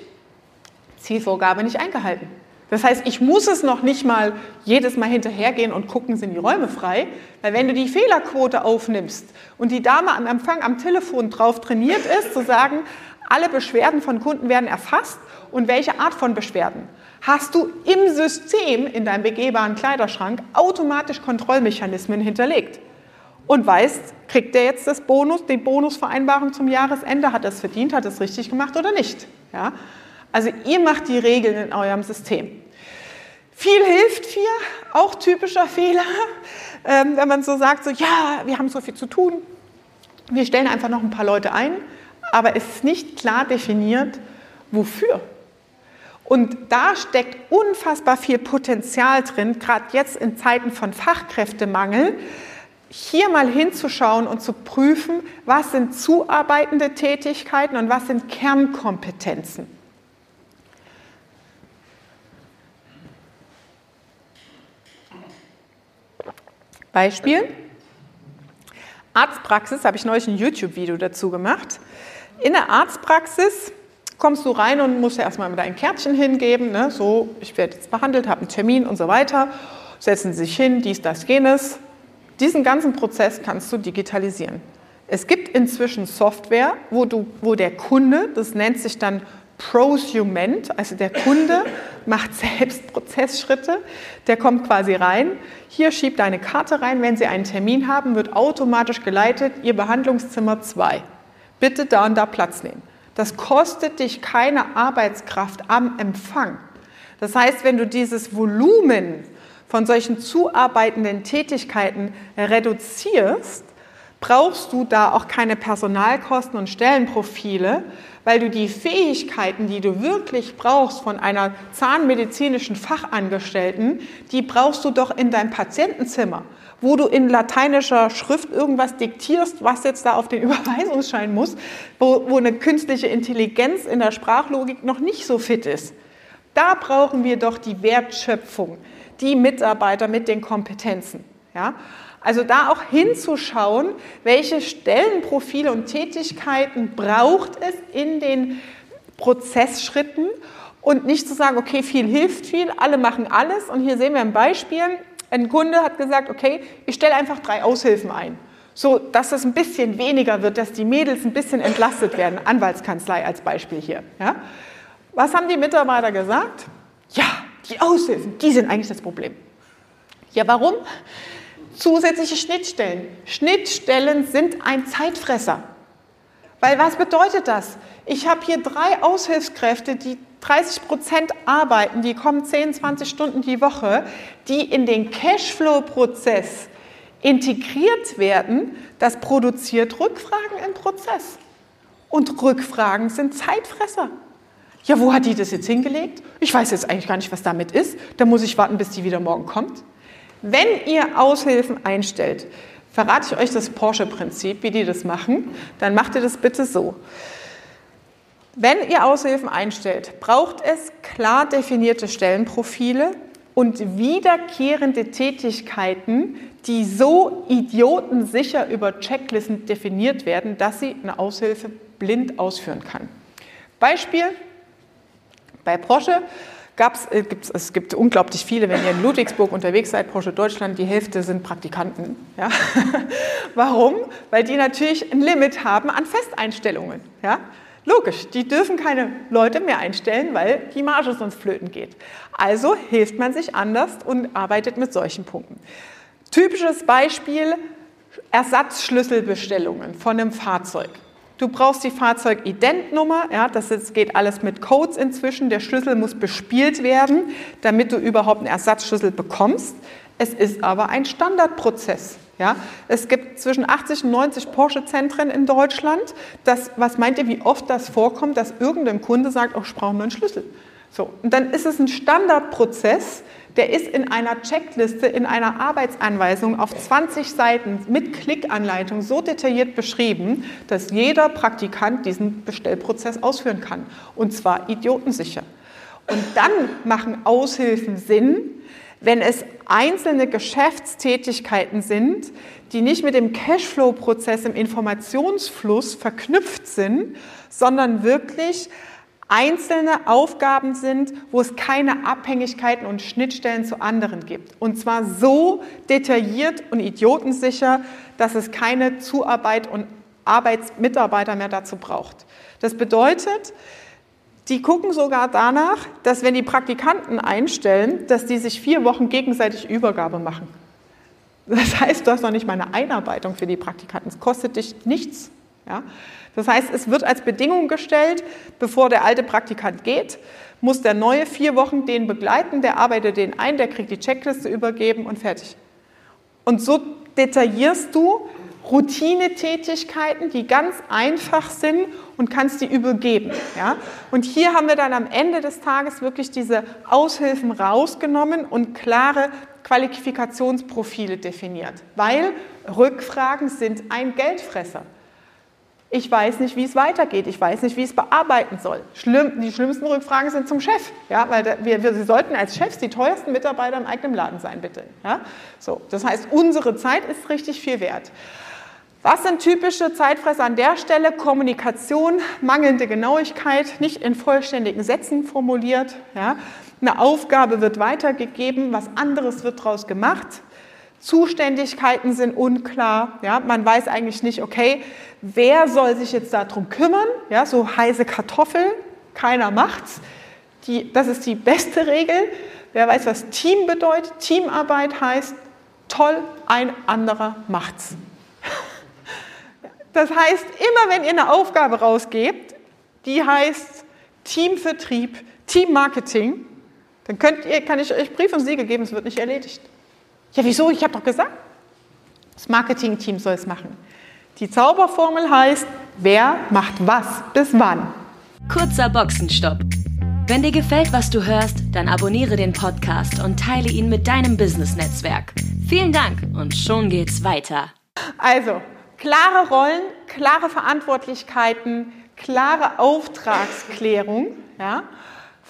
Zielvorgabe nicht eingehalten. Das heißt, ich muss es noch nicht mal jedes Mal hinterhergehen und gucken, sind die Räume frei. Weil wenn du die Fehlerquote aufnimmst und die Dame am Empfang am Telefon drauf trainiert ist, zu sagen, alle Beschwerden von Kunden werden erfasst und welche Art von Beschwerden, hast du im System, in deinem begehbaren Kleiderschrank, automatisch Kontrollmechanismen hinterlegt. Und weißt, kriegt der jetzt das Bonus, die Bonusvereinbarung zum Jahresende, hat er es verdient, hat es richtig gemacht oder nicht? Ja? Also ihr macht die Regeln in eurem System. Viel hilft viel, auch typischer Fehler, ähm, wenn man so sagt, so ja, wir haben so viel zu tun, wir stellen einfach noch ein paar Leute ein, aber es ist nicht klar definiert, wofür. Und da steckt unfassbar viel Potenzial drin, gerade jetzt in Zeiten von Fachkräftemangel, hier mal hinzuschauen und zu prüfen, was sind zuarbeitende Tätigkeiten und was sind Kernkompetenzen. Beispiel. Arztpraxis, habe ich neulich ein YouTube-Video dazu gemacht. In der Arztpraxis kommst du rein und musst ja erstmal mit deinem Kärtchen hingeben, ne? so, ich werde jetzt behandelt, habe einen Termin und so weiter. Setzen sich hin, dies, das, jenes. Diesen ganzen Prozess kannst du digitalisieren. Es gibt inzwischen Software, wo, du, wo der Kunde, das nennt sich dann Prosument, also der Kunde macht selbst Prozessschritte, der kommt quasi rein, hier schiebt eine Karte rein, wenn Sie einen Termin haben, wird automatisch geleitet, Ihr Behandlungszimmer 2. Bitte da und da Platz nehmen. Das kostet dich keine Arbeitskraft am Empfang, Das heißt, wenn du dieses Volumen von solchen zuarbeitenden Tätigkeiten reduzierst, brauchst du da auch keine Personalkosten und Stellenprofile, weil du die Fähigkeiten, die du wirklich brauchst von einer zahnmedizinischen Fachangestellten, die brauchst du doch in deinem Patientenzimmer, wo du in lateinischer Schrift irgendwas diktierst, was jetzt da auf den Überweisungsschein muss, wo, wo eine künstliche Intelligenz in der Sprachlogik noch nicht so fit ist. Da brauchen wir doch die Wertschöpfung, die Mitarbeiter mit den Kompetenzen. Ja? Also da auch hinzuschauen, welche Stellenprofile und Tätigkeiten braucht es in den Prozessschritten und nicht zu sagen, okay, viel hilft viel, alle machen alles. Und hier sehen wir ein Beispiel. Ein Kunde hat gesagt, okay, ich stelle einfach drei Aushilfen ein, so dass es ein bisschen weniger wird, dass die Mädels ein bisschen entlastet werden. Anwaltskanzlei als Beispiel hier. Ja? Was haben die Mitarbeiter gesagt? Ja, die Aushilfen, die sind eigentlich das Problem. Ja, warum? Zusätzliche Schnittstellen. Schnittstellen sind ein Zeitfresser. Weil was bedeutet das? Ich habe hier drei Aushilfskräfte, die 30 Prozent arbeiten, die kommen 10, 20 Stunden die Woche, die in den Cashflow-Prozess integriert werden. Das produziert Rückfragen im Prozess. Und Rückfragen sind Zeitfresser. Ja, wo hat die das jetzt hingelegt? Ich weiß jetzt eigentlich gar nicht, was damit ist. Da muss ich warten, bis die wieder morgen kommt. Wenn ihr Aushilfen einstellt, verrate ich euch das Porsche-Prinzip, wie die das machen, dann macht ihr das bitte so. Wenn ihr Aushilfen einstellt, braucht es klar definierte Stellenprofile und wiederkehrende Tätigkeiten, die so idiotensicher über Checklisten definiert werden, dass sie eine Aushilfe blind ausführen kann. Beispiel bei Porsche gab's, äh, gibt's, es gibt unglaublich viele, wenn ihr in Ludwigsburg unterwegs seid, Porsche Deutschland, die Hälfte sind Praktikanten. Ja? Warum? Weil die natürlich ein Limit haben an Festeinstellungen. Ja? Logisch, die dürfen keine Leute mehr einstellen, weil die Marge sonst flöten geht. Also hilft man sich anders und arbeitet mit solchen Punkten. Typisches Beispiel, Ersatzschlüsselbestellungen von einem Fahrzeug. Du brauchst die Fahrzeugidentnummer, ja, das ist, geht alles mit Codes inzwischen. Der Schlüssel muss bespielt werden, damit du überhaupt einen Ersatzschlüssel bekommst. Es ist aber ein Standardprozess. Ja. Es gibt zwischen 80 und 90 Porsche-Zentren in Deutschland. Das, was meint ihr, wie oft das vorkommt, dass irgendein Kunde sagt, oh, ich brauche nur einen Schlüssel? So, und dann ist es ein Standardprozess, der ist in einer Checkliste, in einer Arbeitsanweisung auf 20 Seiten mit Klickanleitung so detailliert beschrieben, dass jeder Praktikant diesen Bestellprozess ausführen kann. Und zwar idiotensicher. Und dann machen Aushilfen Sinn, wenn es einzelne Geschäftstätigkeiten sind, die nicht mit dem Cashflow-Prozess im Informationsfluss verknüpft sind, sondern wirklich einzelne Aufgaben sind, wo es keine Abhängigkeiten und Schnittstellen zu anderen gibt. Und zwar so detailliert und idiotensicher, dass es keine Zuarbeit und Arbeitsmitarbeiter mehr dazu braucht. Das bedeutet, die gucken sogar danach, dass wenn die Praktikanten einstellen, dass die sich vier Wochen gegenseitig Übergabe machen. Das heißt, du hast noch nicht mal eine Einarbeitung für die Praktikanten. Es kostet dich nichts. Ja? Das heißt, es wird als Bedingung gestellt, bevor der alte Praktikant geht, muss der neue vier Wochen den begleiten, der arbeitet den ein, der kriegt die Checkliste übergeben und fertig. Und so detaillierst du Routinetätigkeiten, die ganz einfach sind und kannst die übergeben. Ja? Und hier haben wir dann am Ende des Tages wirklich diese Aushilfen rausgenommen und klare Qualifikationsprofile definiert, weil Rückfragen sind ein Geldfresser. Ich weiß nicht, wie es weitergeht. Ich weiß nicht, wie ich es bearbeiten soll. Schlimm, die schlimmsten Rückfragen sind zum Chef. Ja, weil wir, wir, Sie sollten als Chefs die teuersten Mitarbeiter im eigenen Laden sein, bitte. Ja? So, das heißt, unsere Zeit ist richtig viel wert. Was sind typische Zeitfresser an der Stelle? Kommunikation, mangelnde Genauigkeit, nicht in vollständigen Sätzen formuliert. Ja? Eine Aufgabe wird weitergegeben, was anderes wird daraus gemacht. Zuständigkeiten sind unklar. Ja, man weiß eigentlich nicht, okay, wer soll sich jetzt darum kümmern? Ja, so heiße Kartoffel, keiner macht's. Die, das ist die beste Regel. Wer weiß, was Team bedeutet? Teamarbeit heißt, toll, ein anderer macht's. Das heißt, immer wenn ihr eine Aufgabe rausgebt, die heißt Teamvertrieb, Teammarketing, Dann könnt ihr, kann ich euch Brief und Siegel geben, es wird nicht erledigt. Ja, wieso? Ich habe doch gesagt, das Marketing-Team soll es machen. Die Zauberformel heißt, wer macht was bis wann. Kurzer Boxenstopp. Wenn dir gefällt, was du hörst, dann abonniere den Podcast und teile ihn mit deinem Business-Netzwerk. Vielen Dank und schon geht's weiter. Also, klare Rollen, klare Verantwortlichkeiten, klare Auftragsklärung, ja,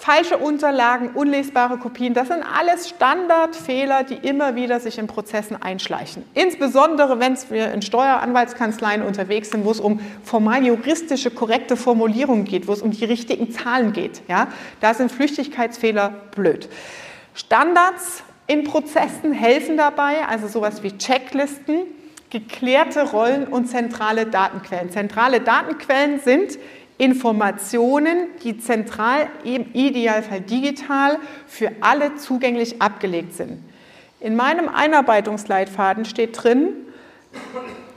falsche Unterlagen, unlesbare Kopien, das sind alles Standardfehler, die immer wieder sich in Prozessen einschleichen. Insbesondere, wenn wir in Steueranwaltskanzleien unterwegs sind, wo es um formal juristische korrekte Formulierungen geht, wo es um die richtigen Zahlen geht. Ja? Da sind Flüchtigkeitsfehler blöd. Standards in Prozessen helfen dabei, also sowas wie Checklisten, geklärte Rollen und zentrale Datenquellen. Zentrale Datenquellen sind Informationen, die zentral, im Idealfall digital, für alle zugänglich abgelegt sind. In meinem Einarbeitungsleitfaden steht drin,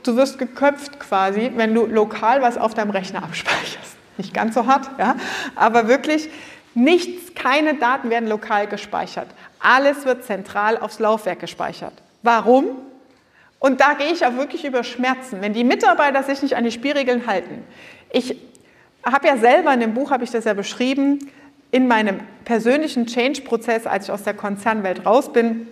du wirst geköpft quasi, wenn du lokal was auf deinem Rechner abspeicherst. Nicht ganz so hart, ja, aber wirklich nichts, keine Daten werden lokal gespeichert. Alles wird zentral aufs Laufwerk gespeichert. Warum? Und da gehe ich auch wirklich über Schmerzen, wenn die Mitarbeiter sich nicht an die Spielregeln halten. Ich habe ja selber in dem Buch, habe ich das ja beschrieben, in meinem persönlichen Change-Prozess, als ich aus der Konzernwelt raus bin,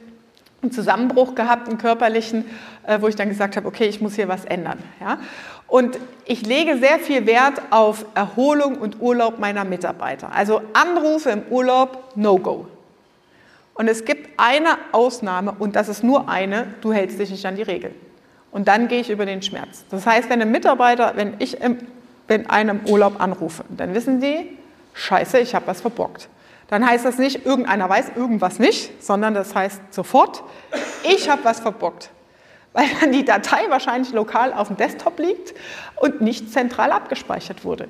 einen Zusammenbruch gehabt, einen körperlichen, äh, wo ich dann gesagt habe, okay, ich muss hier was ändern. Ja? Und ich lege sehr viel Wert auf Erholung und Urlaub meiner Mitarbeiter. Also Anrufe im Urlaub, No-Go. Und es gibt eine Ausnahme und das ist nur eine, du hältst dich nicht an die Regeln. Und dann gehe ich über den Schmerz. Das heißt, wenn ein Mitarbeiter, wenn ich im in einem Urlaub anrufe. Dann wissen die, scheiße, ich habe was verbockt. Dann heißt das nicht, irgendeiner weiß irgendwas nicht, sondern das heißt sofort, ich habe was verbockt. Weil dann die Datei wahrscheinlich lokal auf dem Desktop liegt und nicht zentral abgespeichert wurde.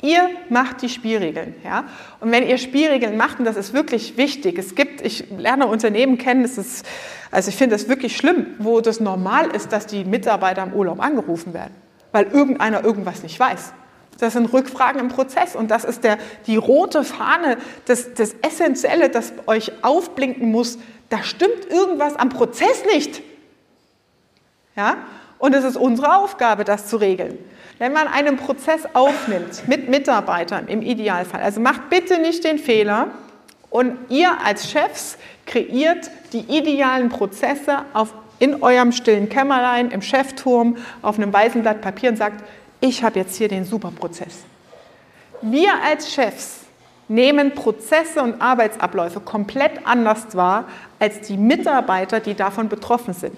Ihr macht die Spielregeln. Ja? Und wenn ihr Spielregeln macht, und das ist wirklich wichtig, es gibt, ich lerne Unternehmen kennen, das ist, also ich finde das wirklich schlimm, wo das normal ist, dass die Mitarbeiter im Urlaub angerufen werden, weil irgendeiner irgendwas nicht weiß. Das sind Rückfragen im Prozess und das ist der, die rote Fahne, das, das Essentielle, das euch aufblinken muss. Da stimmt irgendwas am Prozess nicht. Ja? Und es ist unsere Aufgabe, das zu regeln. Wenn man einen Prozess aufnimmt mit Mitarbeitern im Idealfall, also macht bitte nicht den Fehler und ihr als Chefs kreiert die idealen Prozesse auf, in eurem stillen Kämmerlein, im Chefturm, auf einem weißen Blatt Papier und sagt, ich habe jetzt hier den Superprozess. Wir als Chefs nehmen Prozesse und Arbeitsabläufe komplett anders wahr als die Mitarbeiter, die davon betroffen sind.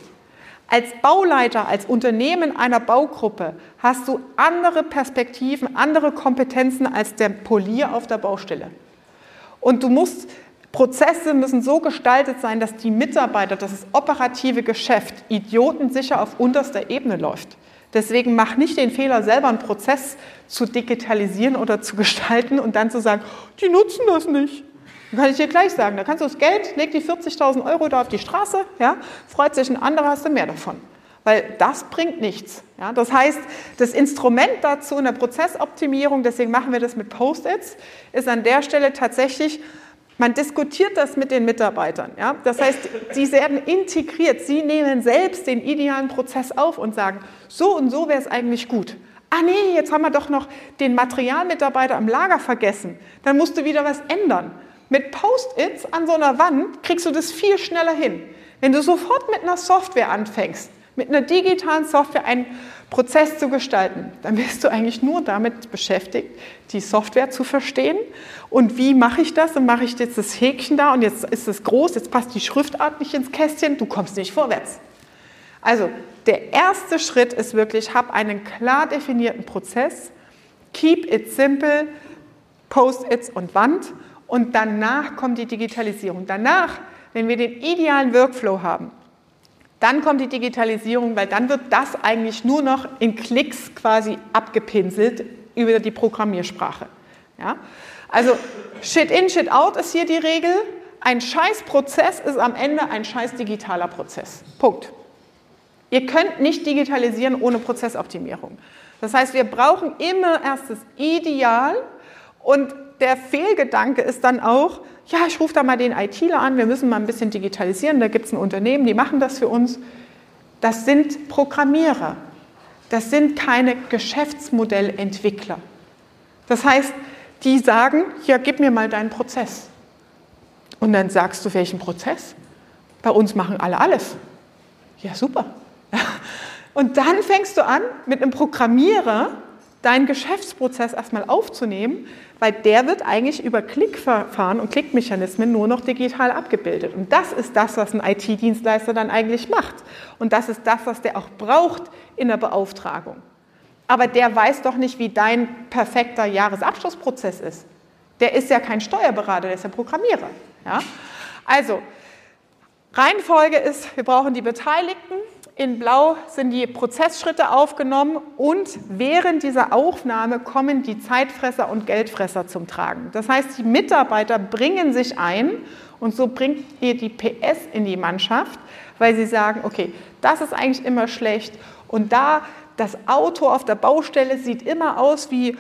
Als Bauleiter, als Unternehmen einer Baugruppe hast du andere Perspektiven, andere Kompetenzen als der Polier auf der Baustelle. Und du musst, Prozesse müssen so gestaltet sein, dass die Mitarbeiter, dass das operative Geschäft idiotensicher auf unterster Ebene läuft. Deswegen mach nicht den Fehler, selber einen Prozess zu digitalisieren oder zu gestalten und dann zu sagen, die nutzen das nicht. Dann kann ich dir gleich sagen, da kannst du das Geld, leg die 40.000 Euro da auf die Straße, ja, freut sich ein anderer, hast du mehr davon. Weil das bringt nichts. Ja. Das heißt, das Instrument dazu in der Prozessoptimierung, deswegen machen wir das mit Post-its, ist an der Stelle tatsächlich man diskutiert das mit den Mitarbeitern. Ja? Das heißt, sie werden integriert. Sie nehmen selbst den idealen Prozess auf und sagen, so und so wäre es eigentlich gut. Ah nee, jetzt haben wir doch noch den Materialmitarbeiter am Lager vergessen. Dann musst du wieder was ändern. Mit Post-its an so einer Wand kriegst du das viel schneller hin. Wenn du sofort mit einer Software anfängst, mit einer digitalen Software einen Prozess zu gestalten, dann bist du eigentlich nur damit beschäftigt, die Software zu verstehen. Und wie mache ich das? Dann mache ich jetzt das Häkchen da und jetzt ist es groß, jetzt passt die Schriftart nicht ins Kästchen, du kommst nicht vorwärts. Also der erste Schritt ist wirklich, hab einen klar definierten Prozess, keep it simple, Post-its und Wand und danach kommt die Digitalisierung. Danach, wenn wir den idealen Workflow haben, dann kommt die Digitalisierung, weil dann wird das eigentlich nur noch in Klicks quasi abgepinselt über die Programmiersprache. Ja? Also Shit in, Shit out ist hier die Regel. Ein Scheißprozess ist am Ende ein scheiß digitaler Prozess. Punkt. Ihr könnt nicht digitalisieren ohne Prozessoptimierung. Das heißt, wir brauchen immer erst das Ideal Und der Fehlgedanke ist dann auch, ja, ich rufe da mal den ITler an, wir müssen mal ein bisschen digitalisieren, da gibt es ein Unternehmen, die machen das für uns. Das sind Programmierer, das sind keine Geschäftsmodellentwickler. Das heißt, die sagen, ja, gib mir mal deinen Prozess. Und dann sagst du, welchen Prozess? Bei uns machen alle alles. Ja, super. Und dann fängst du an, mit einem Programmierer deinen Geschäftsprozess erstmal aufzunehmen, weil der wird eigentlich über Klickverfahren und Klickmechanismen nur noch digital abgebildet. Und das ist das, was ein IT-Dienstleister dann eigentlich macht. Und das ist das, was der auch braucht in der Beauftragung. Aber der weiß doch nicht, wie dein perfekter Jahresabschlussprozess ist. Der ist ja kein Steuerberater, der ist ja Programmierer. Ja? Also, Reihenfolge ist, wir brauchen die Beteiligten, in Blau sind die Prozessschritte aufgenommen und während dieser Aufnahme kommen die Zeitfresser und Geldfresser zum Tragen. Das heißt, die Mitarbeiter bringen sich ein und so bringt ihr die PS in die Mannschaft, weil sie sagen, okay, das ist eigentlich immer schlecht und da das Auto auf der Baustelle sieht immer aus wie,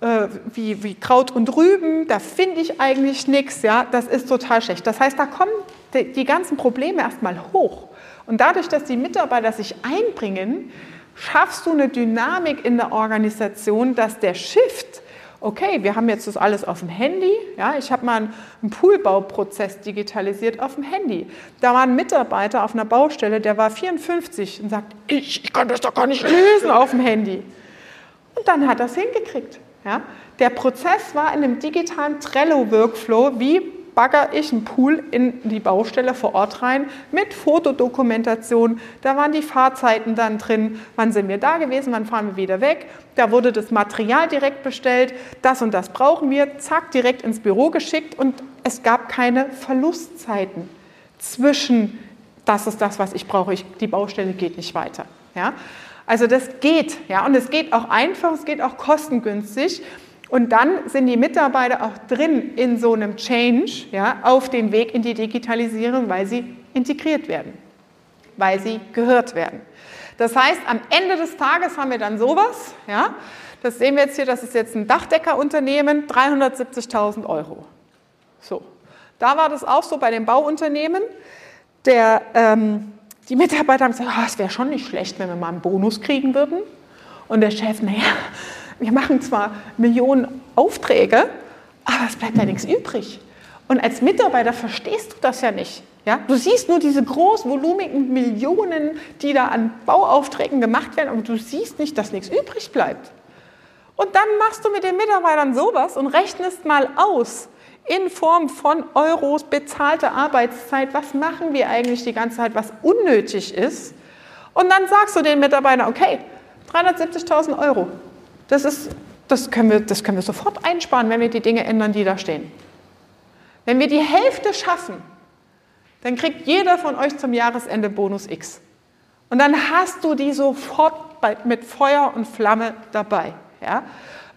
äh, wie, wie Kraut und Rüben, da finde ich eigentlich nichts, ja, das ist total schlecht. Das heißt, da kommen die, die ganzen Probleme erstmal hoch. Und dadurch, dass die Mitarbeiter sich einbringen, schaffst du eine Dynamik in der Organisation, dass der Shift, okay, wir haben jetzt das alles auf dem Handy, ja, ich habe mal einen Poolbauprozess digitalisiert auf dem Handy. Da war ein Mitarbeiter auf einer Baustelle, der war 54 und sagt, ich, ich kann das doch gar nicht lösen auf dem Handy. Und dann hat er es hingekriegt. Ja. Der Prozess war in einem digitalen Trello-Workflow wie bagger ich einen Pool in die Baustelle vor Ort rein mit Fotodokumentation. Da waren die Fahrzeiten dann drin, wann sind wir da gewesen, wann fahren wir wieder weg. Da wurde das Material direkt bestellt, das und das brauchen wir, zack, direkt ins Büro geschickt und es gab keine Verlustzeiten zwischen, das ist das, was ich brauche, ich, die Baustelle geht nicht weiter. Ja? Also das geht, ja, und es geht auch einfach, es geht auch kostengünstig. Und dann sind die Mitarbeiter auch drin in so einem Change, ja, auf dem Weg in die Digitalisierung, weil sie integriert werden, weil sie gehört werden. Das heißt, am Ende des Tages haben wir dann sowas, ja, das sehen wir jetzt hier, das ist jetzt ein Dachdeckerunternehmen, 370.000 Euro. So, da war das auch so bei den Bauunternehmen. Der, ähm, die Mitarbeiter haben gesagt, oh, es wäre schon nicht schlecht, wenn wir mal einen Bonus kriegen würden. Und der Chef, naja, wir machen zwar Millionen Aufträge, aber es bleibt ja nichts übrig. Und als Mitarbeiter verstehst du das ja nicht. Ja? Du siehst nur diese großvolumigen Millionen, die da an Bauaufträgen gemacht werden, aber du siehst nicht, dass nichts übrig bleibt. Und dann machst du mit den Mitarbeitern sowas und rechnest mal aus, in Form von Euros bezahlte Arbeitszeit, was machen wir eigentlich die ganze Zeit, was unnötig ist. Und dann sagst du den Mitarbeitern, okay, 370.000 Euro, das, ist, das, können wir, das können wir sofort einsparen, wenn wir die Dinge ändern, die da stehen. Wenn wir die Hälfte schaffen, dann kriegt jeder von euch zum Jahresende Bonus X. Und dann hast du die sofort mit Feuer und Flamme dabei. Ja?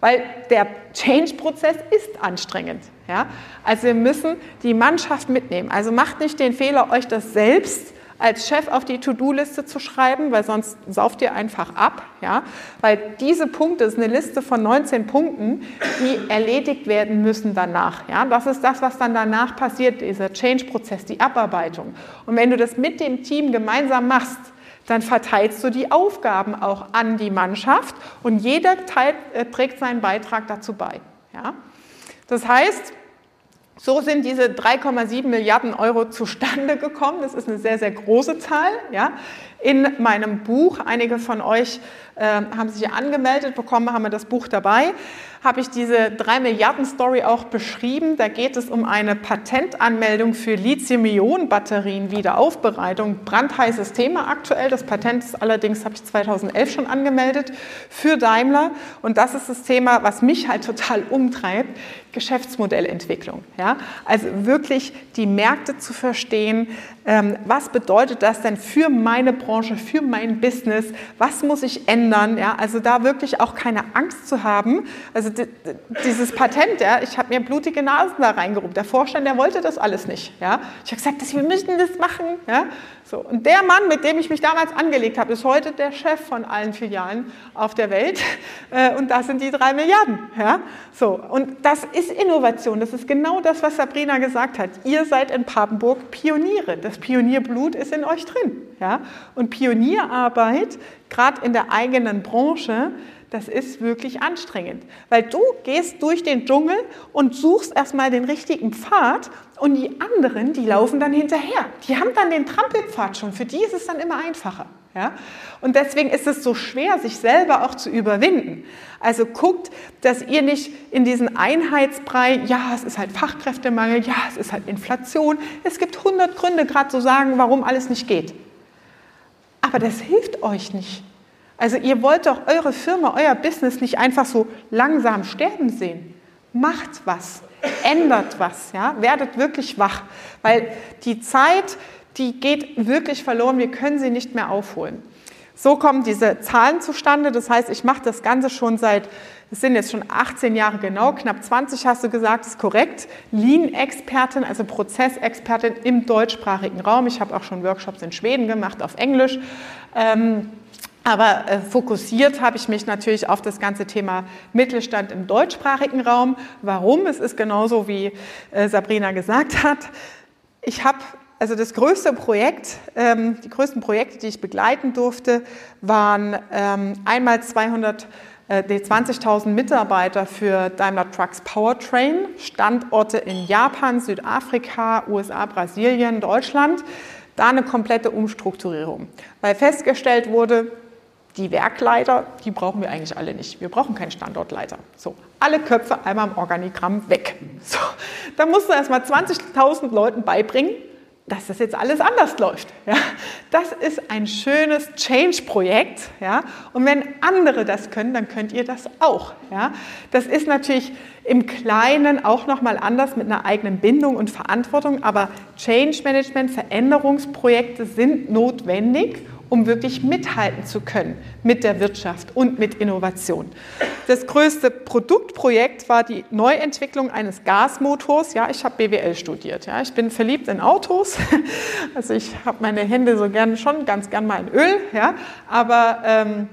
Weil der Change-Prozess ist anstrengend. Ja? Also wir müssen die Mannschaft mitnehmen. Also macht nicht den Fehler, euch das selbst als Chef auf die To-Do-Liste zu schreiben, weil sonst sauft ihr einfach ab. Ja? Weil diese Punkte ist eine Liste von 19 Punkten, die erledigt werden müssen danach. Ja? Das ist das, was dann danach passiert, dieser Change-Prozess, die Abarbeitung. Und wenn du das mit dem Team gemeinsam machst, dann verteilst du die Aufgaben auch an die Mannschaft und jeder Teil, äh, trägt seinen Beitrag dazu bei. Ja? Das heißt, so sind diese 3,7 Milliarden Euro zustande gekommen. Das ist eine sehr, sehr große Zahl. Ja. In meinem Buch, einige von euch äh, haben sich angemeldet bekommen, haben wir das Buch dabei habe ich diese 3 Milliarden Story auch beschrieben. Da geht es um eine Patentanmeldung für Lithium-Ionen-Batterien Wiederaufbereitung. Brandheißes Thema aktuell. Das Patent ist allerdings, habe ich 2011 schon angemeldet, für Daimler. Und das ist das Thema, was mich halt total umtreibt, Geschäftsmodellentwicklung. Ja? Also wirklich die Märkte zu verstehen, ähm, was bedeutet das denn für meine Branche, für mein Business, was muss ich ändern, ja? also da wirklich auch keine Angst zu haben. Also dieses Patent, ja, ich habe mir blutige Nasen da reingerufen. Der Vorstand, der wollte das alles nicht. Ja. Ich habe gesagt, wir müssen das machen. Ja. So, und der Mann, mit dem ich mich damals angelegt habe, ist heute der Chef von allen Filialen auf der Welt. Äh, und das sind die drei Milliarden. Ja? So, und das ist Innovation. Das ist genau das, was Sabrina gesagt hat. Ihr seid in Papenburg Pioniere. Das Pionierblut ist in euch drin. Ja? Und Pionierarbeit, gerade in der eigenen Branche, das ist wirklich anstrengend, weil du gehst durch den Dschungel und suchst erstmal den richtigen Pfad und die anderen, die laufen dann hinterher. Die haben dann den Trampelpfad schon. Für die ist es dann immer einfacher. Ja? Und deswegen ist es so schwer, sich selber auch zu überwinden. Also guckt, dass ihr nicht in diesen Einheitsbrei, ja, es ist halt Fachkräftemangel, ja, es ist halt Inflation, es gibt 100 Gründe gerade zu sagen, warum alles nicht geht. Aber das hilft euch nicht. Also ihr wollt doch eure Firma, euer Business nicht einfach so langsam sterben sehen. Macht was, ändert was, ja? werdet wirklich wach, weil die Zeit, die geht wirklich verloren, wir können sie nicht mehr aufholen. So kommen diese Zahlen zustande. Das heißt, ich mache das Ganze schon seit, es sind jetzt schon 18 Jahre genau, knapp 20 hast du gesagt, ist korrekt. Lean-Expertin, also Prozessexpertin im deutschsprachigen Raum. Ich habe auch schon Workshops in Schweden gemacht auf Englisch. Ähm, aber äh, fokussiert habe ich mich natürlich auf das ganze Thema Mittelstand im deutschsprachigen Raum. Warum? Es ist genauso, wie äh, Sabrina gesagt hat. Ich habe also das größte Projekt, ähm, die größten Projekte, die ich begleiten durfte, waren ähm, einmal 200 äh, 20.000 Mitarbeiter für Daimler Trucks Powertrain, Standorte in Japan, Südafrika, USA, Brasilien, Deutschland. Da eine komplette Umstrukturierung, weil festgestellt wurde, die Werkleiter, die brauchen wir eigentlich alle nicht. Wir brauchen keinen Standortleiter. So, alle Köpfe einmal im Organigramm weg. So, da musst du erst mal 20.000 Leuten beibringen, dass das jetzt alles anders läuft. Ja? Das ist ein schönes Change-Projekt. Ja? Und wenn andere das können, dann könnt ihr das auch. Ja? Das ist natürlich im Kleinen auch nochmal anders mit einer eigenen Bindung und Verantwortung, aber Change-Management, Veränderungsprojekte sind notwendig um wirklich mithalten zu können mit der Wirtschaft und mit Innovation. Das größte Produktprojekt war die Neuentwicklung eines Gasmotors. Ja, ich habe BWL studiert. Ja, ich bin verliebt in Autos. Also ich habe meine Hände so gern schon ganz gern mal in Öl. Ja, aber ähm,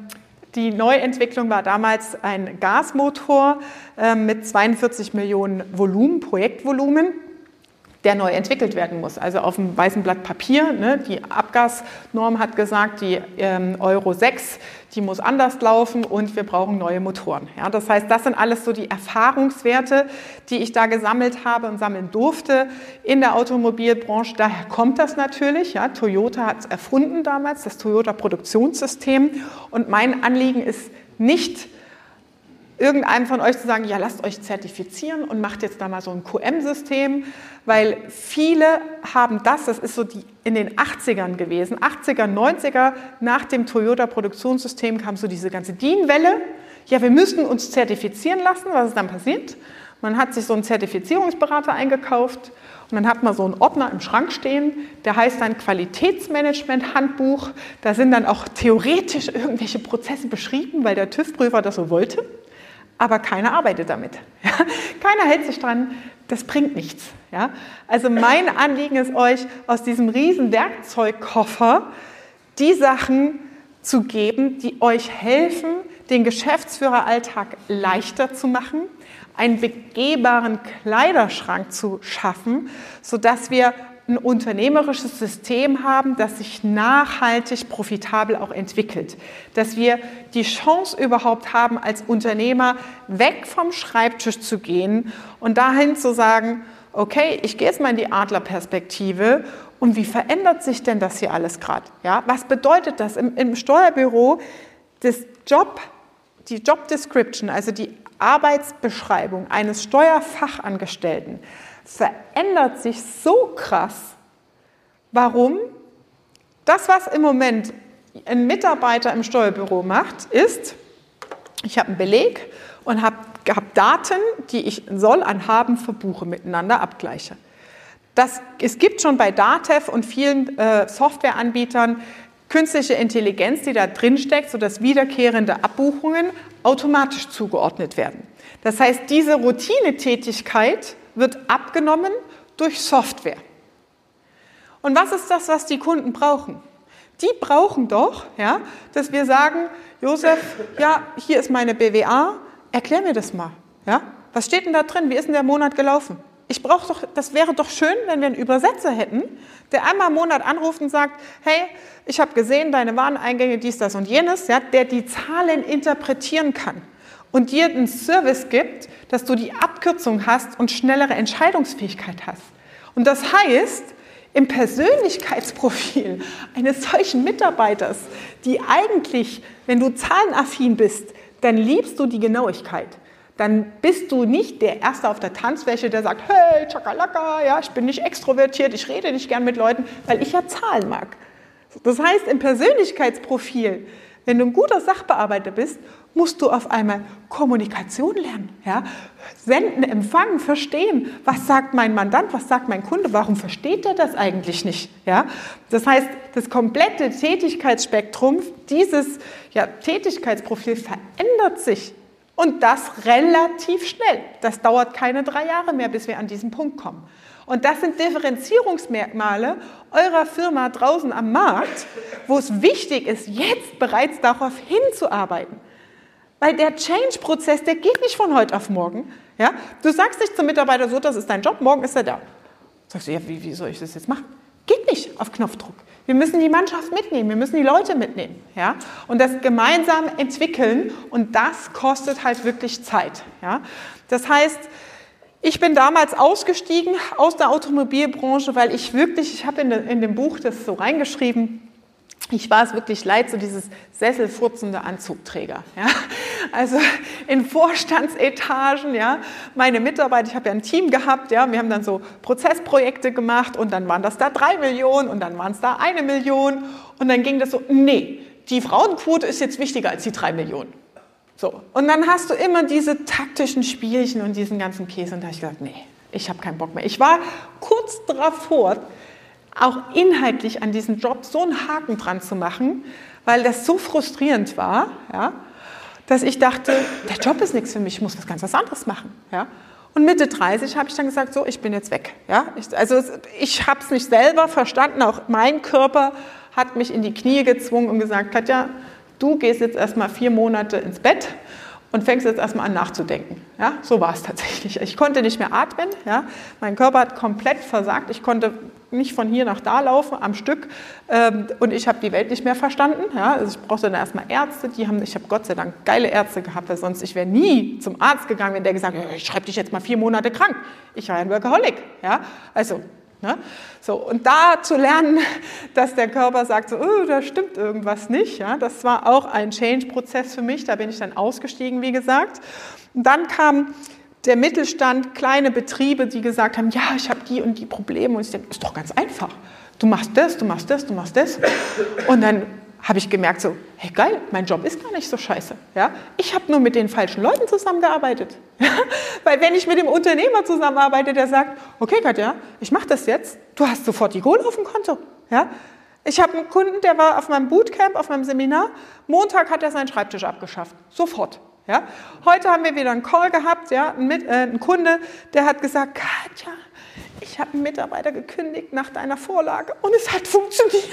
die Neuentwicklung war damals ein Gasmotor äh, mit 42 Millionen Volumen, Projektvolumen der neu entwickelt werden muss. Also auf dem weißen Blatt Papier, ne, die Abgasnorm hat gesagt, die ähm, Euro 6, die muss anders laufen und wir brauchen neue Motoren. Ja, das heißt, das sind alles so die Erfahrungswerte, die ich da gesammelt habe und sammeln durfte in der Automobilbranche. Daher kommt das natürlich. Ja, Toyota hat es erfunden damals, das Toyota Produktionssystem. Und mein Anliegen ist nicht, irgendeinem von euch zu sagen, ja, lasst euch zertifizieren und macht jetzt da mal so ein QM-System, weil viele haben das, das ist so die, in den 80ern gewesen, 80er, 90er, nach dem Toyota-Produktionssystem kam so diese ganze DIN-Welle. Ja, wir müssen uns zertifizieren lassen. Was ist dann passiert? Man hat sich so einen Zertifizierungsberater eingekauft und dann hat man so einen Ordner im Schrank stehen, der heißt dann Qualitätsmanagement-Handbuch. Da sind dann auch theoretisch irgendwelche Prozesse beschrieben, weil der TÜV-Prüfer das so wollte aber keiner arbeitet damit. Keiner hält sich dran, das bringt nichts. Ja? Also mein Anliegen ist euch, aus diesem riesen Werkzeugkoffer die Sachen zu geben, die euch helfen, den Geschäftsführeralltag leichter zu machen, einen begehbaren Kleiderschrank zu schaffen, sodass wir ein unternehmerisches System haben, das sich nachhaltig profitabel auch entwickelt. Dass wir die Chance überhaupt haben, als Unternehmer weg vom Schreibtisch zu gehen und dahin zu sagen, okay, ich gehe jetzt mal in die Adlerperspektive und wie verändert sich denn das hier alles gerade? Ja, was bedeutet das im, im Steuerbüro? Das Job, die Job Description, also die Arbeitsbeschreibung eines Steuerfachangestellten, verändert sich so krass. Warum? Das, was im Moment ein Mitarbeiter im Steuerbüro macht, ist, ich habe einen Beleg und habe hab Daten, die ich soll an Haben verbuche, miteinander abgleiche. Das, es gibt schon bei DATEV und vielen äh, Softwareanbietern künstliche Intelligenz, die da drin steckt, sodass wiederkehrende Abbuchungen automatisch zugeordnet werden. Das heißt, diese Routinetätigkeit wird abgenommen durch Software. Und was ist das, was die Kunden brauchen? Die brauchen doch, ja, dass wir sagen, Josef, ja, hier ist meine BWA, erklär mir das mal. Ja? Was steht denn da drin? Wie ist denn der Monat gelaufen? Ich brauche doch, das wäre doch schön, wenn wir einen Übersetzer hätten, der einmal im Monat anruft und sagt, hey, ich habe gesehen, deine Wareneingänge, dies, das und jenes, ja, der die Zahlen interpretieren kann und dir einen Service gibt, dass du die Abkürzung hast und schnellere Entscheidungsfähigkeit hast. Und das heißt, im Persönlichkeitsprofil eines solchen Mitarbeiters, die eigentlich, wenn du zahlenaffin bist, dann liebst du die Genauigkeit dann bist du nicht der Erste auf der Tanzfläche, der sagt, hey, Chakalaka, ja, ich bin nicht extrovertiert, ich rede nicht gern mit Leuten, weil ich ja Zahlen mag. Das heißt, im Persönlichkeitsprofil, wenn du ein guter Sachbearbeiter bist, musst du auf einmal Kommunikation lernen. Ja? Senden, empfangen, verstehen. Was sagt mein Mandant, was sagt mein Kunde, warum versteht er das eigentlich nicht? Ja? Das heißt, das komplette Tätigkeitsspektrum, dieses ja, Tätigkeitsprofil verändert sich und das relativ schnell. Das dauert keine drei Jahre mehr, bis wir an diesen Punkt kommen. Und das sind Differenzierungsmerkmale eurer Firma draußen am Markt, wo es wichtig ist, jetzt bereits darauf hinzuarbeiten. Weil der Change-Prozess, der geht nicht von heute auf morgen. Ja? Du sagst nicht zum Mitarbeiter so, das ist dein Job, morgen ist er da. Sagst du, ja, wie, wie soll ich das jetzt machen? Geht nicht auf Knopfdruck. Wir müssen die Mannschaft mitnehmen, wir müssen die Leute mitnehmen. Ja? Und das gemeinsam entwickeln und das kostet halt wirklich Zeit. Ja? Das heißt, ich bin damals ausgestiegen aus der Automobilbranche, weil ich wirklich, ich habe in, in dem Buch das so reingeschrieben, ich war es wirklich leid, so dieses sesselfurzende Anzugträger. Ja? Also in Vorstandsetagen, ja, meine Mitarbeiter, ich habe ja ein Team gehabt, ja, wir haben dann so Prozessprojekte gemacht und dann waren das da drei Millionen und dann waren es da eine Million und dann ging das so, nee, die Frauenquote ist jetzt wichtiger als die drei Millionen. So. Und dann hast du immer diese taktischen Spielchen und diesen ganzen Käse und da habe ich gesagt, nee, ich habe keinen Bock mehr. Ich war kurz davor, auch inhaltlich an diesem Job so einen Haken dran zu machen, weil das so frustrierend war, ja, dass ich dachte, der Job ist nichts für mich, ich muss was ganz was anderes machen. Ja. Und Mitte 30 habe ich dann gesagt, so, ich bin jetzt weg. Ja. Ich, also ich habe es nicht selber verstanden, auch mein Körper hat mich in die Knie gezwungen und gesagt, Katja, du gehst jetzt erstmal vier Monate ins Bett und fängst jetzt erstmal an nachzudenken. Ja, so war es tatsächlich. Ich konnte nicht mehr atmen. Ja, mein Körper hat komplett versagt. Ich konnte nicht von hier nach da laufen am Stück ähm, und ich habe die Welt nicht mehr verstanden. Ja, also ich brauchte dann erstmal Ärzte. Die haben, ich habe Gott sei Dank geile Ärzte gehabt, weil sonst ich wäre nie zum Arzt gegangen, wenn der gesagt hätte, ich schreibe dich jetzt mal vier Monate krank. Ich war ein Workaholic. Ja, also Ne? So, und da zu lernen, dass der Körper sagt, so, oh, da stimmt irgendwas nicht, ja? das war auch ein Change-Prozess für mich, da bin ich dann ausgestiegen, wie gesagt. Und dann kam der Mittelstand, kleine Betriebe, die gesagt haben, ja, ich habe die und die Probleme. Und ich denke, ist doch ganz einfach. Du machst das, du machst das, du machst das. Und dann habe ich gemerkt, so, hey geil, mein Job ist gar nicht so scheiße. Ja? Ich habe nur mit den falschen Leuten zusammengearbeitet. Weil wenn ich mit dem Unternehmer zusammenarbeite, der sagt, okay Katja, ich mache das jetzt, du hast sofort die Kohle auf dem Konto. Ja? Ich habe einen Kunden, der war auf meinem Bootcamp, auf meinem Seminar, Montag hat er seinen Schreibtisch abgeschafft, sofort. Ja? Heute haben wir wieder einen Call gehabt, ja? ein, mit, äh, ein Kunde, der hat gesagt, Katja, ich habe einen Mitarbeiter gekündigt nach deiner Vorlage und es hat funktioniert.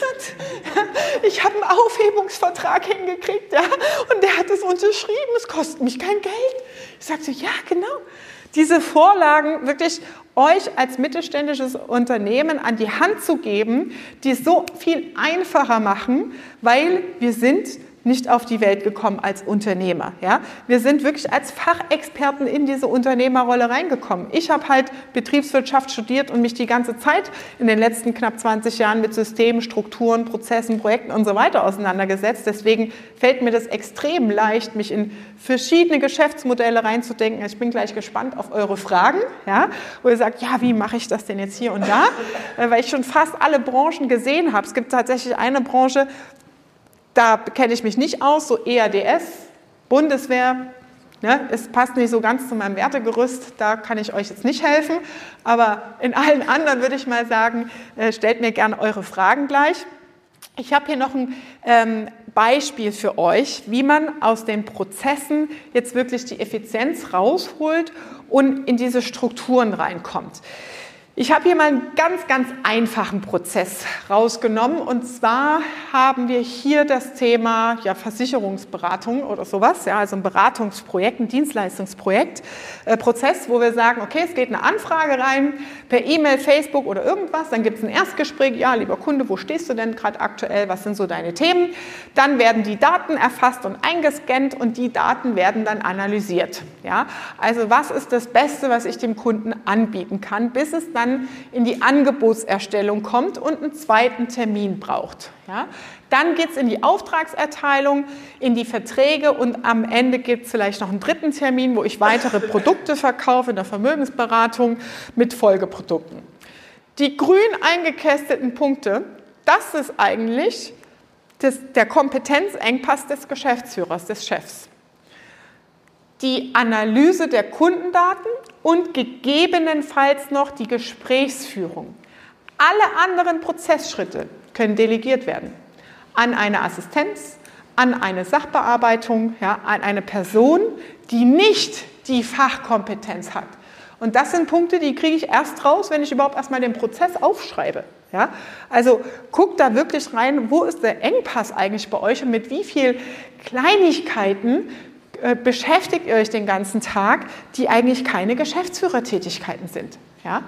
Ich habe einen Aufhebungsvertrag hingekriegt ja, und der hat es unterschrieben, es kostet mich kein Geld. Ich sagte, ja, genau. Diese Vorlagen wirklich euch als mittelständisches Unternehmen an die Hand zu geben, die es so viel einfacher machen, weil wir sind nicht auf die Welt gekommen als Unternehmer. Ja? Wir sind wirklich als Fachexperten in diese Unternehmerrolle reingekommen. Ich habe halt Betriebswirtschaft studiert und mich die ganze Zeit in den letzten knapp 20 Jahren mit Systemen, Strukturen, Prozessen, Projekten und so weiter auseinandergesetzt. Deswegen fällt mir das extrem leicht, mich in verschiedene Geschäftsmodelle reinzudenken. Ich bin gleich gespannt auf eure Fragen, ja? wo ihr sagt, ja, wie mache ich das denn jetzt hier und da? Äh, weil ich schon fast alle Branchen gesehen habe. Es gibt tatsächlich eine Branche, da kenne ich mich nicht aus, so EADS, Bundeswehr, ne, es passt nicht so ganz zu meinem Wertegerüst, da kann ich euch jetzt nicht helfen, aber in allen anderen würde ich mal sagen, äh, stellt mir gerne eure Fragen gleich. Ich habe hier noch ein ähm, Beispiel für euch, wie man aus den Prozessen jetzt wirklich die Effizienz rausholt und in diese Strukturen reinkommt. Ich habe hier mal einen ganz, ganz einfachen Prozess rausgenommen. Und zwar haben wir hier das Thema ja, Versicherungsberatung oder sowas, ja, also ein Beratungsprojekt, ein Dienstleistungsprojekt, äh, Prozess, wo wir sagen, okay, es geht eine Anfrage rein per E-Mail, Facebook oder irgendwas, dann gibt es ein Erstgespräch, ja, lieber Kunde, wo stehst du denn gerade aktuell, was sind so deine Themen? Dann werden die Daten erfasst und eingescannt und die Daten werden dann analysiert. Ja? Also was ist das Beste, was ich dem Kunden anbieten kann, bis es dann dann in die Angebotserstellung kommt und einen zweiten Termin braucht. Ja? Dann geht es in die Auftragserteilung, in die Verträge und am Ende gibt es vielleicht noch einen dritten Termin, wo ich weitere Produkte verkaufe in der Vermögensberatung mit Folgeprodukten. Die grün eingekästeten Punkte, das ist eigentlich das, der Kompetenzengpass des Geschäftsführers, des Chefs. Die Analyse der Kundendaten und gegebenenfalls noch die Gesprächsführung. Alle anderen Prozessschritte können delegiert werden an eine Assistenz, an eine Sachbearbeitung, ja, an eine Person, die nicht die Fachkompetenz hat. Und das sind Punkte, die kriege ich erst raus, wenn ich überhaupt erstmal den Prozess aufschreibe. Ja? Also guckt da wirklich rein, wo ist der Engpass eigentlich bei euch und mit wie vielen Kleinigkeiten beschäftigt ihr euch den ganzen Tag, die eigentlich keine Geschäftsführertätigkeiten sind. Ja?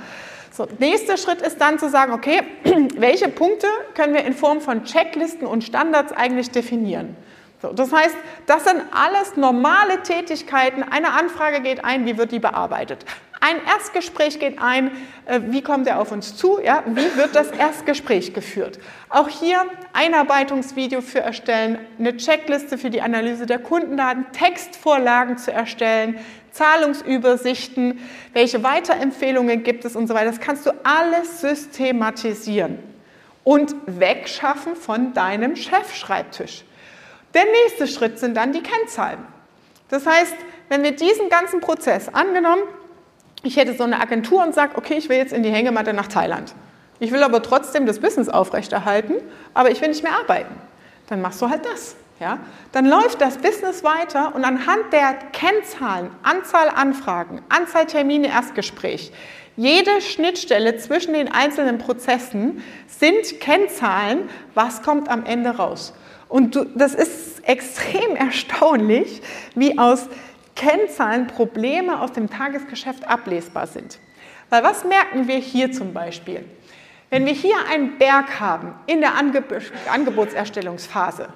So, nächster Schritt ist dann zu sagen, okay, welche Punkte können wir in Form von Checklisten und Standards eigentlich definieren? So, das heißt, das sind alles normale Tätigkeiten. Eine Anfrage geht ein, wie wird die bearbeitet? Ein Erstgespräch geht ein, äh, wie kommt er auf uns zu? Ja? Wie wird das Erstgespräch geführt? Auch hier Einarbeitungsvideo für erstellen, eine Checkliste für die Analyse der Kundendaten, Textvorlagen zu erstellen, Zahlungsübersichten, welche Weiterempfehlungen gibt es und so weiter. Das kannst du alles systematisieren und wegschaffen von deinem Chefschreibtisch. Der nächste Schritt sind dann die Kennzahlen. Das heißt, wenn wir diesen ganzen Prozess angenommen, ich hätte so eine Agentur und sage, okay, ich will jetzt in die Hängematte nach Thailand. Ich will aber trotzdem das Business aufrechterhalten, aber ich will nicht mehr arbeiten. Dann machst du halt das. Ja? Dann läuft das Business weiter und anhand der Kennzahlen, Anzahl Anfragen, Anzahl Termine, Erstgespräch, jede Schnittstelle zwischen den einzelnen Prozessen sind Kennzahlen, was kommt am Ende raus. Und du, das ist extrem erstaunlich, wie aus Kennzahlen, Probleme aus dem Tagesgeschäft ablesbar sind. Weil was merken wir hier zum Beispiel? Wenn wir hier einen Berg haben in der Angebotserstellungsphase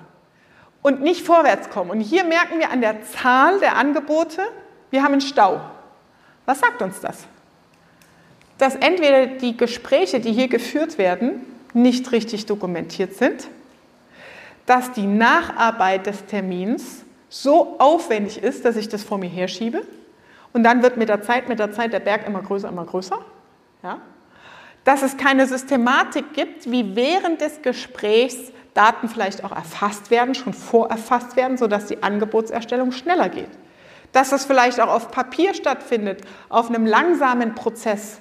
und nicht vorwärts kommen, und hier merken wir an der Zahl der Angebote, wir haben einen Stau. Was sagt uns das? Dass entweder die Gespräche, die hier geführt werden, nicht richtig dokumentiert sind, dass die Nacharbeit des Termins so aufwendig ist, dass ich das vor mir herschiebe. Und dann wird mit der Zeit, mit der Zeit der Berg immer größer, immer größer. Ja? Dass es keine Systematik gibt, wie während des Gesprächs Daten vielleicht auch erfasst werden, schon vorerfasst werden, sodass die Angebotserstellung schneller geht. Dass es vielleicht auch auf Papier stattfindet, auf einem langsamen Prozess.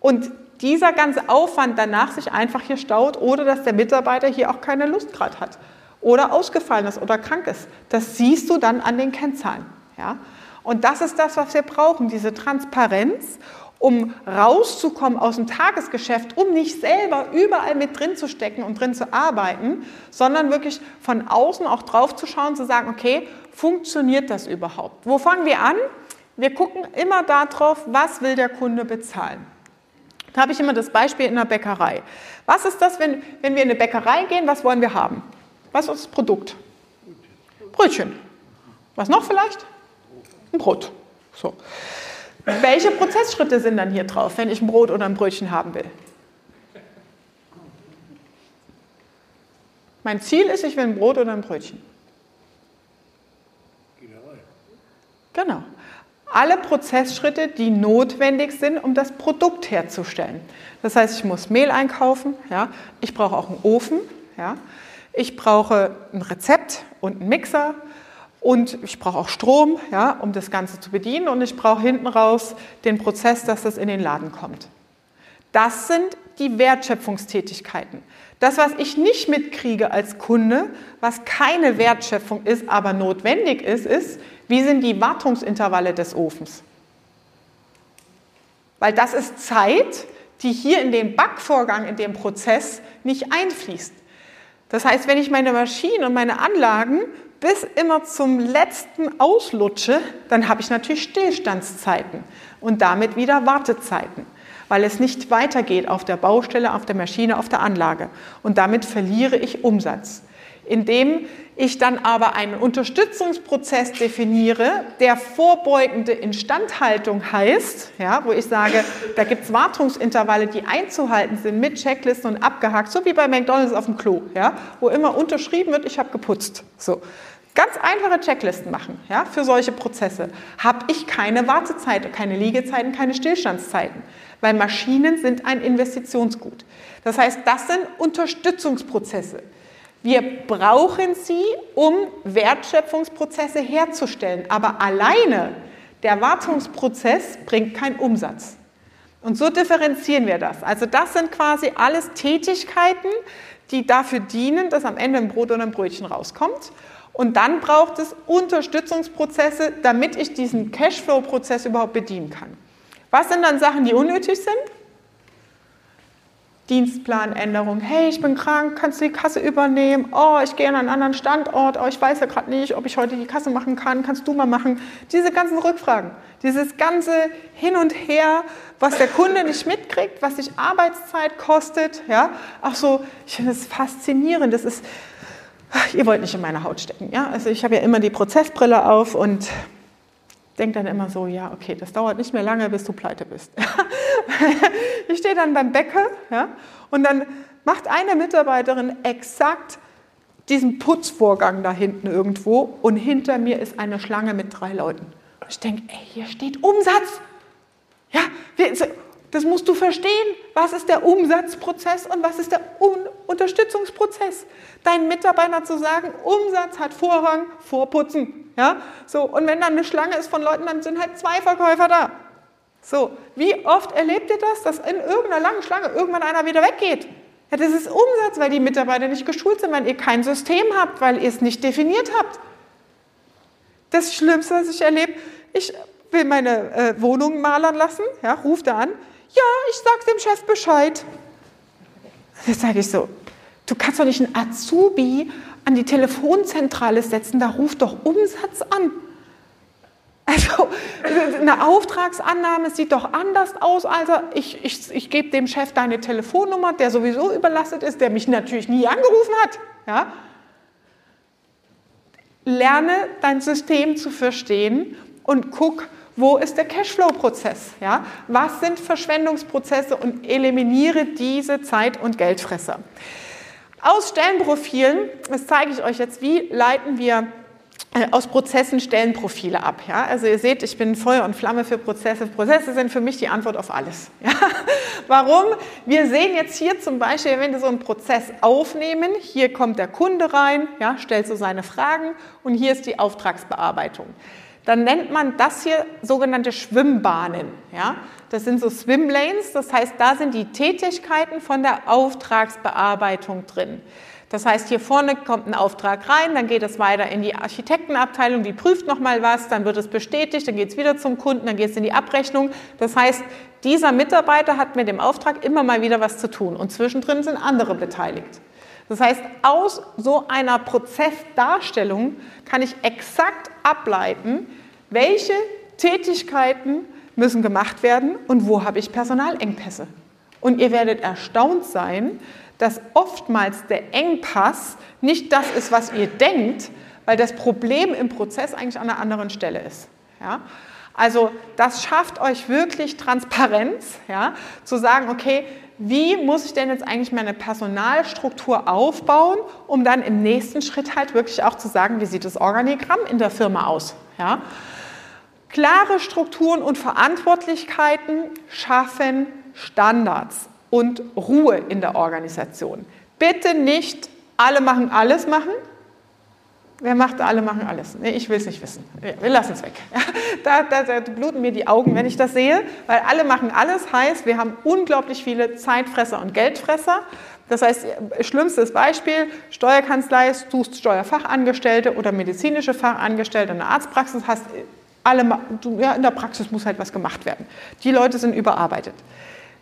Und dieser ganze Aufwand danach sich einfach hier staut oder dass der Mitarbeiter hier auch keine Lust gerade hat oder ausgefallen ist oder krank ist. Das siehst du dann an den Kennzahlen. Ja? Und das ist das, was wir brauchen, diese Transparenz, um rauszukommen aus dem Tagesgeschäft, um nicht selber überall mit drin zu stecken und drin zu arbeiten, sondern wirklich von außen auch drauf zu schauen, zu sagen, okay, funktioniert das überhaupt? Wo fangen wir an? Wir gucken immer darauf, was will der Kunde bezahlen. Da habe ich immer das Beispiel in der Bäckerei. Was ist das, wenn, wenn wir in eine Bäckerei gehen, was wollen wir haben? Was ist das Produkt? Brötchen. Was noch vielleicht? Ein Brot. So. Welche Prozessschritte sind dann hier drauf, wenn ich ein Brot oder ein Brötchen haben will? Mein Ziel ist, ich will ein Brot oder ein Brötchen. Genau. Alle Prozessschritte, die notwendig sind, um das Produkt herzustellen. Das heißt, ich muss Mehl einkaufen, ja? ich brauche auch einen Ofen, ja? Ich brauche ein Rezept und einen Mixer und ich brauche auch Strom, ja, um das Ganze zu bedienen und ich brauche hinten raus den Prozess, dass das in den Laden kommt. Das sind die Wertschöpfungstätigkeiten. Das, was ich nicht mitkriege als Kunde, was keine Wertschöpfung ist, aber notwendig ist, ist, wie sind die Wartungsintervalle des Ofens? Weil das ist Zeit, die hier in den Backvorgang, in den Prozess nicht einfließt. Das heißt, wenn ich meine Maschinen und meine Anlagen bis immer zum letzten auslutsche, dann habe ich natürlich Stillstandszeiten und damit wieder Wartezeiten, weil es nicht weitergeht auf der Baustelle, auf der Maschine, auf der Anlage. Und damit verliere ich Umsatz indem ich dann aber einen Unterstützungsprozess definiere, der vorbeugende Instandhaltung heißt, ja, wo ich sage, da gibt es Wartungsintervalle, die einzuhalten sind mit Checklisten und abgehakt, so wie bei McDonalds auf dem Klo, ja, wo immer unterschrieben wird, ich habe geputzt. So. Ganz einfache Checklisten machen ja, für solche Prozesse. Habe ich keine Wartezeit, keine Liegezeiten, keine Stillstandszeiten, weil Maschinen sind ein Investitionsgut. Das heißt, das sind Unterstützungsprozesse. Wir brauchen sie, um Wertschöpfungsprozesse herzustellen. Aber alleine der Wartungsprozess bringt keinen Umsatz. Und so differenzieren wir das. Also das sind quasi alles Tätigkeiten, die dafür dienen, dass am Ende ein Brot oder ein Brötchen rauskommt. Und dann braucht es Unterstützungsprozesse, damit ich diesen Cashflow-Prozess überhaupt bedienen kann. Was sind dann Sachen, die unnötig sind? Dienstplanänderung. Hey, ich bin krank, kannst du die Kasse übernehmen? Oh, ich gehe an einen anderen Standort. Oh, ich weiß ja gerade nicht, ob ich heute die Kasse machen kann. Kannst du mal machen? Diese ganzen Rückfragen, dieses ganze Hin und Her, was der Kunde nicht mitkriegt, was sich Arbeitszeit kostet. Ja, auch so, ich finde es faszinierend. Das ist, ihr wollt nicht in meine Haut stecken. Ja, also ich habe ja immer die Prozessbrille auf und denke dann immer so, ja, okay, das dauert nicht mehr lange, bis du pleite bist. ich stehe dann beim Bäcker ja, und dann macht eine Mitarbeiterin exakt diesen Putzvorgang da hinten irgendwo und hinter mir ist eine Schlange mit drei Leuten. Ich denke, ey, hier steht Umsatz. Ja, das musst du verstehen. Was ist der Umsatzprozess und was ist der Un Unterstützungsprozess? Deinen Mitarbeiter zu sagen, Umsatz hat Vorrang vor Putzen. Ja? So, und wenn dann eine Schlange ist von Leuten, dann sind halt zwei Verkäufer da. So, wie oft erlebt ihr das, dass in irgendeiner langen Schlange irgendwann einer wieder weggeht? Ja, das ist Umsatz, weil die Mitarbeiter nicht geschult sind, weil ihr kein System habt, weil ihr es nicht definiert habt. Das Schlimmste, was ich erlebe, ich will meine äh, Wohnung malern lassen, ja, ruft er an, ja, ich sage dem Chef Bescheid. Jetzt sage ich so, du kannst doch nicht einen Azubi an die Telefonzentrale setzen, da ruft doch Umsatz an. Also eine Auftragsannahme sieht doch anders aus. Also ich, ich, ich gebe dem Chef deine Telefonnummer, der sowieso überlastet ist, der mich natürlich nie angerufen hat. Ja? Lerne dein System zu verstehen und guck, wo ist der Cashflow-Prozess? Ja? Was sind Verschwendungsprozesse und eliminiere diese Zeit- und Geldfresser. Aus Stellenprofilen, das zeige ich euch jetzt, wie leiten wir äh, aus Prozessen Stellenprofile ab. Ja? Also ihr seht, ich bin Feuer und Flamme für Prozesse. Prozesse sind für mich die Antwort auf alles. Ja? Warum? Wir sehen jetzt hier zum Beispiel, wenn wir so einen Prozess aufnehmen, hier kommt der Kunde rein, ja, stellt so seine Fragen und hier ist die Auftragsbearbeitung dann nennt man das hier sogenannte Schwimmbahnen. Ja? Das sind so Swimlanes, das heißt, da sind die Tätigkeiten von der Auftragsbearbeitung drin. Das heißt, hier vorne kommt ein Auftrag rein, dann geht es weiter in die Architektenabteilung, die prüft nochmal was, dann wird es bestätigt, dann geht es wieder zum Kunden, dann geht es in die Abrechnung. Das heißt, dieser Mitarbeiter hat mit dem Auftrag immer mal wieder was zu tun und zwischendrin sind andere beteiligt. Das heißt, aus so einer Prozessdarstellung kann ich exakt ableiten, welche Tätigkeiten müssen gemacht werden und wo habe ich Personalengpässe. Und ihr werdet erstaunt sein, dass oftmals der Engpass nicht das ist, was ihr denkt, weil das Problem im Prozess eigentlich an einer anderen Stelle ist. Ja? Also das schafft euch wirklich Transparenz, ja? zu sagen, okay, wie muss ich denn jetzt eigentlich meine Personalstruktur aufbauen, um dann im nächsten Schritt halt wirklich auch zu sagen, wie sieht das Organigramm in der Firma aus. Ja? Klare Strukturen und Verantwortlichkeiten schaffen Standards und Ruhe in der Organisation. Bitte nicht alle machen alles machen, Wer macht alle machen alles? Nee, ich will es nicht wissen. Wir lassen es weg. Da, da, da, bluten mir die Augen, wenn ich das sehe, weil alle machen alles heißt, wir haben unglaublich viele Zeitfresser und Geldfresser. Das heißt, schlimmstes Beispiel, Steuerkanzlei, suchst Steuerfachangestellte oder medizinische Fachangestellte in der Arztpraxis, hast alle, ja, in der Praxis muss halt was gemacht werden. Die Leute sind überarbeitet.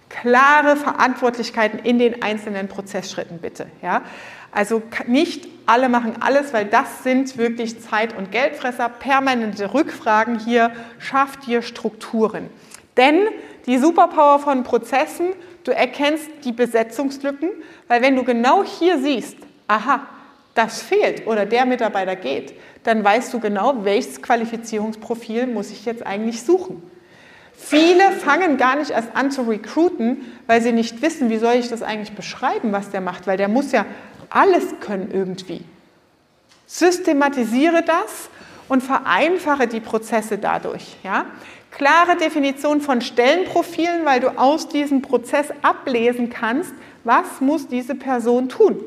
klare Verantwortlichkeiten in den einzelnen Prozessschritten bitte. Ja? Also nicht alle machen alles, weil das sind wirklich Zeit- und Geldfresser. Permanente Rückfragen hier schafft dir Strukturen. Denn die Superpower von Prozessen, du erkennst die Besetzungslücken, weil wenn du genau hier siehst, aha, das fehlt oder der Mitarbeiter geht, dann weißt du genau, welches Qualifizierungsprofil muss ich jetzt eigentlich suchen. Viele fangen gar nicht erst an zu recruiten, weil sie nicht wissen, wie soll ich das eigentlich beschreiben, was der macht, weil der muss ja alles können irgendwie. Systematisiere das und vereinfache die Prozesse dadurch. Ja? Klare Definition von Stellenprofilen, weil du aus diesem Prozess ablesen kannst, was muss diese Person tun.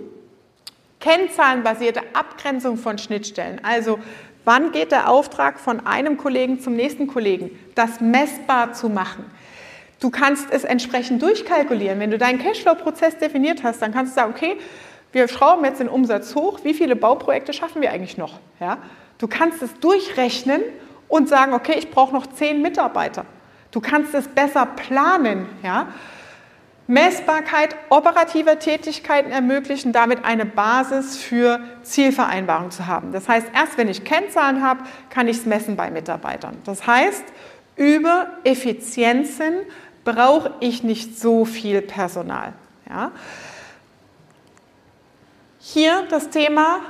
Kennzahlenbasierte Abgrenzung von Schnittstellen. Also wann geht der Auftrag von einem Kollegen zum nächsten Kollegen? Das messbar zu machen. Du kannst es entsprechend durchkalkulieren. Wenn du deinen Cashflow-Prozess definiert hast, dann kannst du sagen, okay, wir schrauben jetzt den Umsatz hoch, wie viele Bauprojekte schaffen wir eigentlich noch? Ja? Du kannst es durchrechnen und sagen, okay, ich brauche noch zehn Mitarbeiter. Du kannst es besser planen. Ja? Messbarkeit operativer Tätigkeiten ermöglichen, damit eine Basis für Zielvereinbarung zu haben. Das heißt, erst wenn ich Kennzahlen habe, kann ich es messen bei Mitarbeitern. Das heißt, über Effizienzen brauche ich nicht so viel Personal. Ja? Hier das Thema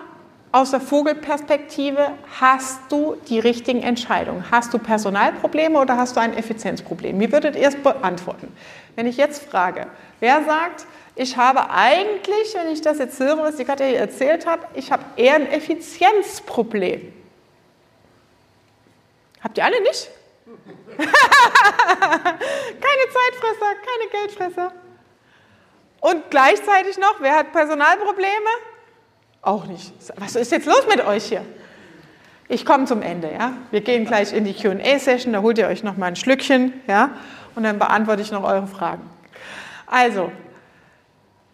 aus der Vogelperspektive, hast du die richtigen Entscheidungen? Hast du Personalprobleme oder hast du ein Effizienzproblem? Wie würdet ihr es beantworten? Wenn ich jetzt frage, wer sagt, ich habe eigentlich, wenn ich das jetzt höre, was die Katja hier erzählt hat, ich habe eher ein Effizienzproblem. Habt ihr alle nicht? keine Zeitfresser, keine Geldfresser. Und gleichzeitig noch, wer hat Personalprobleme? Auch nicht. Was ist jetzt los mit euch hier? Ich komme zum Ende, ja. Wir gehen gleich in die Q&A-Session, da holt ihr euch noch mal ein Schlückchen, ja, und dann beantworte ich noch eure Fragen. Also,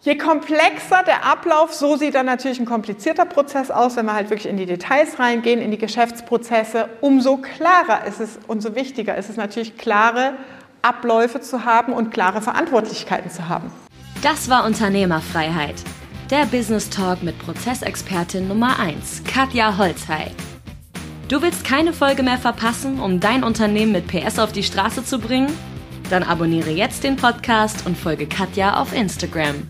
je komplexer der Ablauf, so sieht dann natürlich ein komplizierter Prozess aus, wenn wir halt wirklich in die Details reingehen, in die Geschäftsprozesse, umso klarer ist es, umso wichtiger ist es natürlich, klare Abläufe zu haben und klare Verantwortlichkeiten zu haben. Das war Unternehmerfreiheit. Der Business Talk mit Prozessexpertin Nummer 1, Katja Holzhey. Du willst keine Folge mehr verpassen, um dein Unternehmen mit PS auf die Straße zu bringen? Dann abonniere jetzt den Podcast und folge Katja auf Instagram.